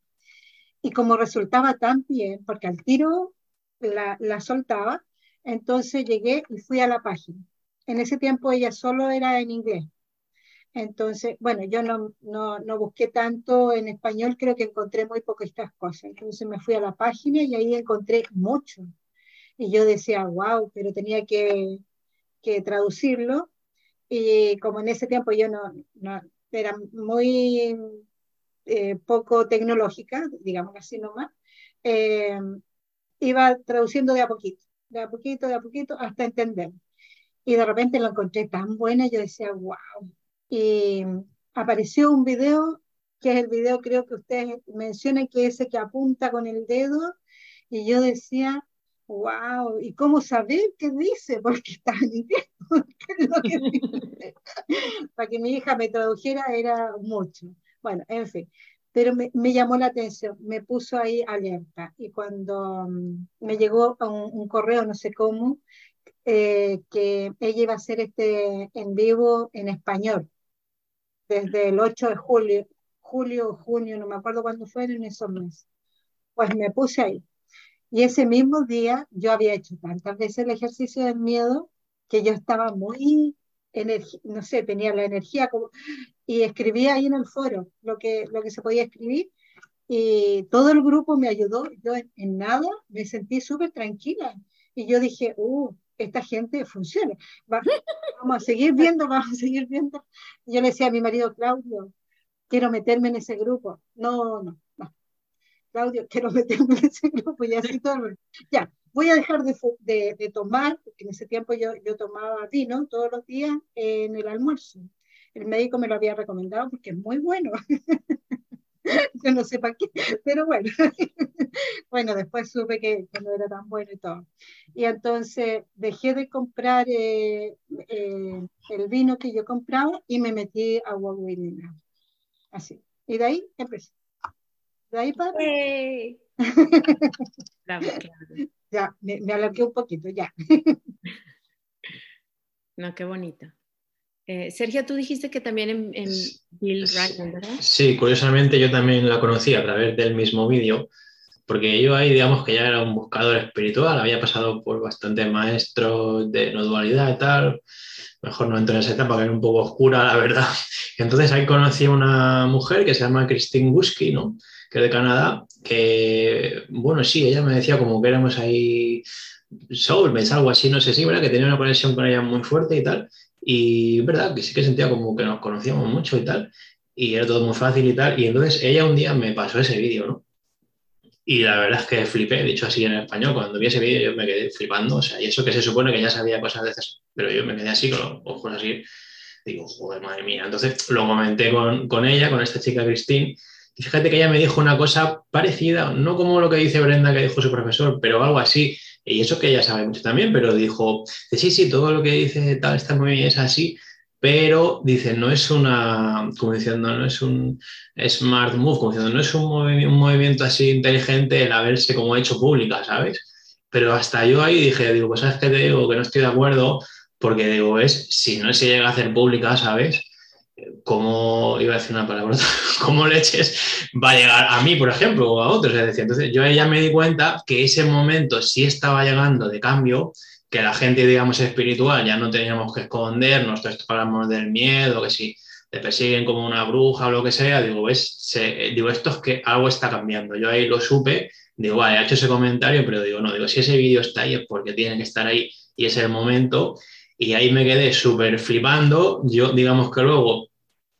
Y como resultaba tan bien, porque al tiro la, la, soltaba, entonces llegué y fui a la página. En ese tiempo ella solo era en inglés. Entonces, bueno, yo no, no, no busqué tanto en español, creo que encontré muy poquitas cosas. Entonces me fui a la página y ahí encontré mucho. Y yo decía, wow, pero tenía que, que traducirlo y como en ese tiempo yo no, no era muy eh, poco tecnológica, digamos así nomás, eh, iba traduciendo de a poquito, de a poquito, de a poquito, hasta entender. Y de repente lo encontré tan buena, yo decía, wow. Y apareció un video, que es el video creo que ustedes mencionan, que es ese que apunta con el dedo, y yo decía, wow, ¿y cómo saber qué dice? Porque está en inglés. Para que mi hija me tradujera era mucho. Bueno, en fin, pero me, me llamó la atención, me puso ahí alerta. Y cuando um, me llegó un, un, correo, no sé cómo, eh, que ella iba a hacer este en vivo en español, desde el 8 de julio, julio, junio, no me acuerdo cuándo fue en esos meses. Pues me puse ahí y ese mismo día yo había hecho tantas veces el ejercicio del miedo que yo estaba muy, no sé, tenía la energía como, y escribía ahí en el foro lo que, lo que se podía escribir y todo el grupo me ayudó, yo en, nada me sentí súper tranquila y yo dije, uh, esta gente funciona, vamos a seguir viendo, vamos a seguir viendo. yo le decía a mi marido Claudio, quiero meterme en ese grupo. No, no, Claudio, quiero meterme en ese grupo y así todo. Ya, voy a dejar de, de, de, tomar, porque en ese tiempo yo, yo tomaba vino todos los días en el almuerzo. El médico me lo había recomendado porque es muy bueno. yo no sé para qué, pero bueno. bueno, después supe que, que, no era tan bueno y todo. Y entonces dejé de comprar eh, eh, el vino que yo compraba y me metí a Walgreens. Así. Y de ahí empecé. ¿De ahí para Ya, me, me, alargué un poquito, ya. no, qué bonito. Eh, Sergio, tú dijiste que también en, en Bill Ryan, ¿verdad? Sí, curiosamente yo también la conocí a través del mismo vídeo, porque yo ahí, digamos que ya era un buscador espiritual, había pasado por bastantes maestros de no dualidad y tal, mejor no entro en esa etapa que era un poco oscura, la verdad. Entonces ahí conocí a una mujer que se llama Christine Gusky, ¿no? Que es de Canadá, que, bueno, sí, ella me decía como que éramos ahí soulmates, algo así, no sé si, ¿verdad? Que tenía una conexión con ella muy fuerte y tal. Y, ¿verdad? Que sí que sentía como que nos conocíamos mucho y tal. Y era todo muy fácil y tal. Y entonces ella un día me pasó ese vídeo, ¿no? Y la verdad es que flipé, dicho así en español, cuando vi ese vídeo yo me quedé flipando, o sea, y eso que se supone que ya sabía cosas de esas, pero yo me quedé así con los ojos así, digo, joder, madre mía. Entonces lo comenté con, con ella, con esta chica Christine, fíjate que ella me dijo una cosa parecida, no como lo que dice Brenda que dijo su profesor, pero algo así. Y eso que ella sabe mucho también, pero dijo, sí, sí, todo lo que dice tal está muy bien, es así, pero dice, no es una, como diciendo, no es un smart move, como diciendo, no es un, movi un movimiento así inteligente el haberse como hecho pública, ¿sabes? Pero hasta yo ahí dije, digo, pues sabes que te digo que no estoy de acuerdo, porque digo, es, si no se llega a hacer pública, ¿sabes? Cómo, iba a decir una palabra, cómo leches va a llegar a mí, por ejemplo, o a otros. Es decir, entonces yo ya me di cuenta que ese momento sí estaba llegando de cambio, que la gente, digamos, espiritual, ya no teníamos que escondernos, todo esto hablamos del miedo, que si te persiguen como una bruja o lo que sea, digo, ves, digo, esto es que algo está cambiando. Yo ahí lo supe, digo, vale, he hecho ese comentario, pero digo, no, digo, si ese vídeo está ahí es porque tiene que estar ahí y es el momento. Y ahí me quedé súper flipando. Yo, digamos que luego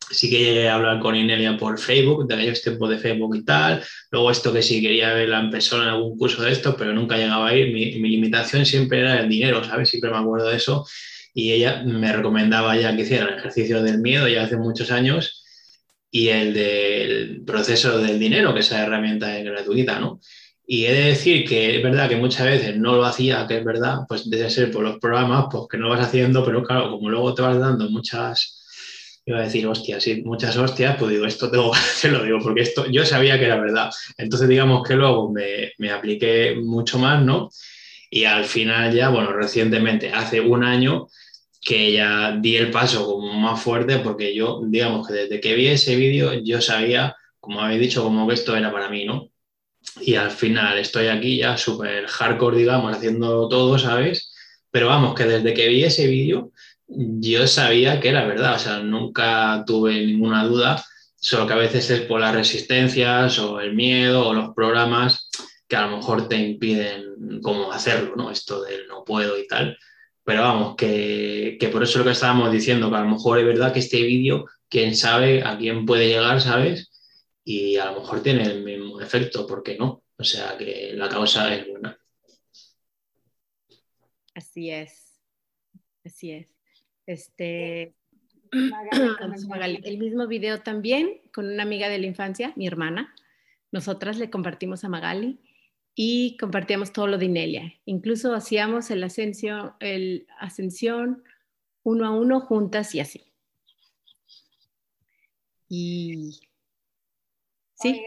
sí que llegué a hablar con Inelia por Facebook, de aquellos tiempos de Facebook y tal. Luego esto que sí quería verla en persona en algún curso de esto, pero nunca llegaba a ir. Mi, mi limitación siempre era el dinero, ¿sabes? Siempre me acuerdo de eso. Y ella me recomendaba ya que hiciera el ejercicio del miedo ya hace muchos años y el del proceso del dinero, que esa herramienta es gratuita, ¿no? Y he de decir que es verdad que muchas veces no lo hacía, que es verdad, pues debe ser por los programas, pues que no vas haciendo, pero claro, como luego te vas dando muchas, iba a decir hostias, sí, muchas hostias, pues digo, esto tengo que hacerlo, digo, porque esto yo sabía que era verdad. Entonces, digamos que luego me, me apliqué mucho más, ¿no? Y al final ya, bueno, recientemente, hace un año, que ya di el paso como más fuerte, porque yo, digamos que desde que vi ese vídeo, yo sabía, como habéis dicho, como que esto era para mí, ¿no? Y al final estoy aquí ya súper hardcore, digamos, haciendo todo, ¿sabes? Pero vamos, que desde que vi ese vídeo yo sabía que era verdad, o sea, nunca tuve ninguna duda, solo que a veces es por las resistencias o el miedo o los programas que a lo mejor te impiden cómo hacerlo, ¿no? Esto del no puedo y tal. Pero vamos, que, que por eso lo que estábamos diciendo, que a lo mejor es verdad que este vídeo, quién sabe a quién puede llegar, ¿sabes? Y a lo mejor tiene el mismo efecto, ¿por qué no? O sea que la causa es buena. Así es, así es. Este, el mismo video también con una amiga de la infancia, mi hermana. Nosotras le compartimos a Magali y compartíamos todo lo de Inelia. Incluso hacíamos el ascensión, el ascensión uno a uno juntas y así. Y Sí.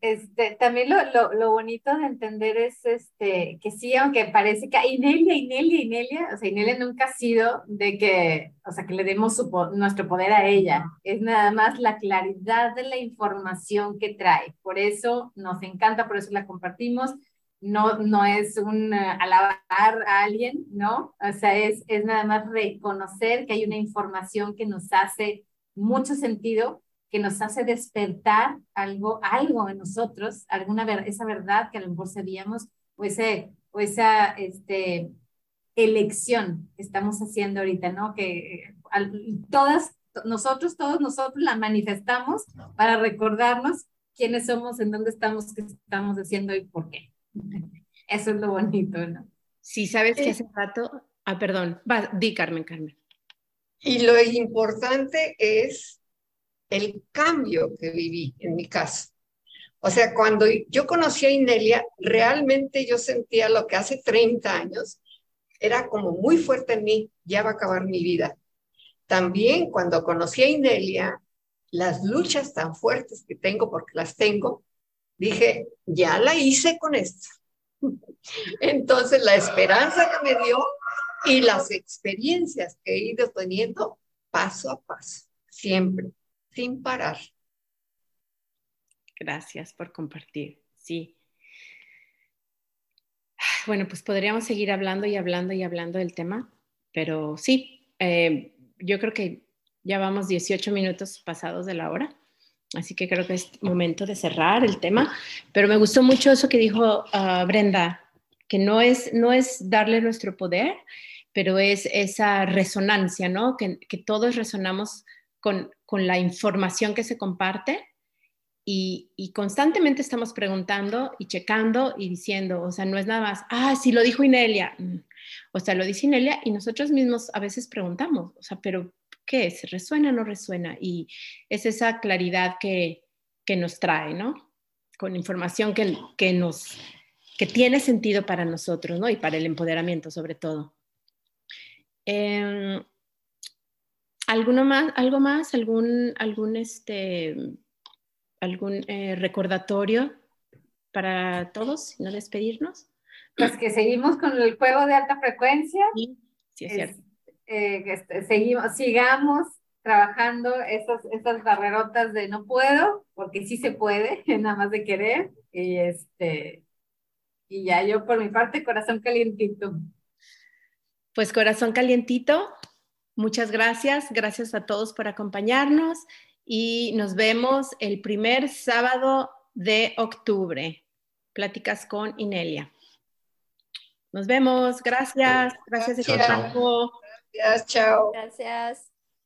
este, también lo, lo, lo, bonito de entender es este, que sí, aunque parece que Inelia, Inelia, Inelia, o sea, Inelia nunca ha sido de que, o sea, que le demos su, nuestro poder a ella. Es nada más la claridad de la información que trae. Por eso nos encanta, por eso la compartimos. No, no es un uh, alabar a alguien, ¿no? O sea, es, es nada más reconocer que hay una información que nos hace mucho sentido que nos hace despertar algo, algo en nosotros, alguna esa verdad que a lo mejor sabíamos, o, ese, o esa este, elección que estamos haciendo ahorita, ¿no? Que todas, nosotros, todos nosotros la manifestamos para recordarnos quiénes somos, en dónde estamos, qué estamos haciendo y por qué. Eso es lo bonito, ¿no? Sí, sabes que hace rato, ah, perdón, va, di Carmen, Carmen. Y lo importante es el cambio que viví en mi casa. O sea, cuando yo conocí a Inelia, realmente yo sentía lo que hace 30 años era como muy fuerte en mí, ya va a acabar mi vida. También cuando conocí a Inelia, las luchas tan fuertes que tengo, porque las tengo, dije, ya la hice con esto. Entonces, la esperanza que me dio y las experiencias que he ido teniendo paso a paso, siempre sin parar. Gracias por compartir. Sí. Bueno, pues podríamos seguir hablando y hablando y hablando del tema, pero sí, eh, yo creo que ya vamos 18 minutos pasados de la hora, así que creo que es momento de cerrar el tema, pero me gustó mucho eso que dijo ah, Brenda, que no es, no es darle nuestro poder, pero es esa resonancia, ¿no? Que, que todos resonamos con, con la información que se comparte y, y, constantemente estamos preguntando y checando y diciendo, o sea, no es nada más, ah, sí lo dijo Inelia, mm. o sea, lo dice Inelia y nosotros mismos a veces preguntamos, o sea, pero ¿qué es? ¿Resuena o no resuena? Y es esa claridad que, que nos trae, ¿no? Con información que, que nos que tiene sentido para nosotros, ¿no? Y para el empoderamiento sobre todo. Eh, ¿Alguno más, algo más? ¿Algún, algún, este, algún eh, recordatorio para todos, no despedirnos? Pues que seguimos con el juego de alta frecuencia. Sí, sí es, cierto. Eh, este, seguimos, sigamos trabajando esas, esas barrerotas de no puedo, porque sí se puede, nada más de querer. Y, este, y ya yo por mi parte, corazón calientito. Pues corazón calientito, muchas gracias. Gracias a todos por acompañarnos y nos vemos el primer sábado de octubre. Pláticas con Inelia. Nos vemos. Gracias. Gracias, Gracias. equipo. Gracias, chao. Gracias.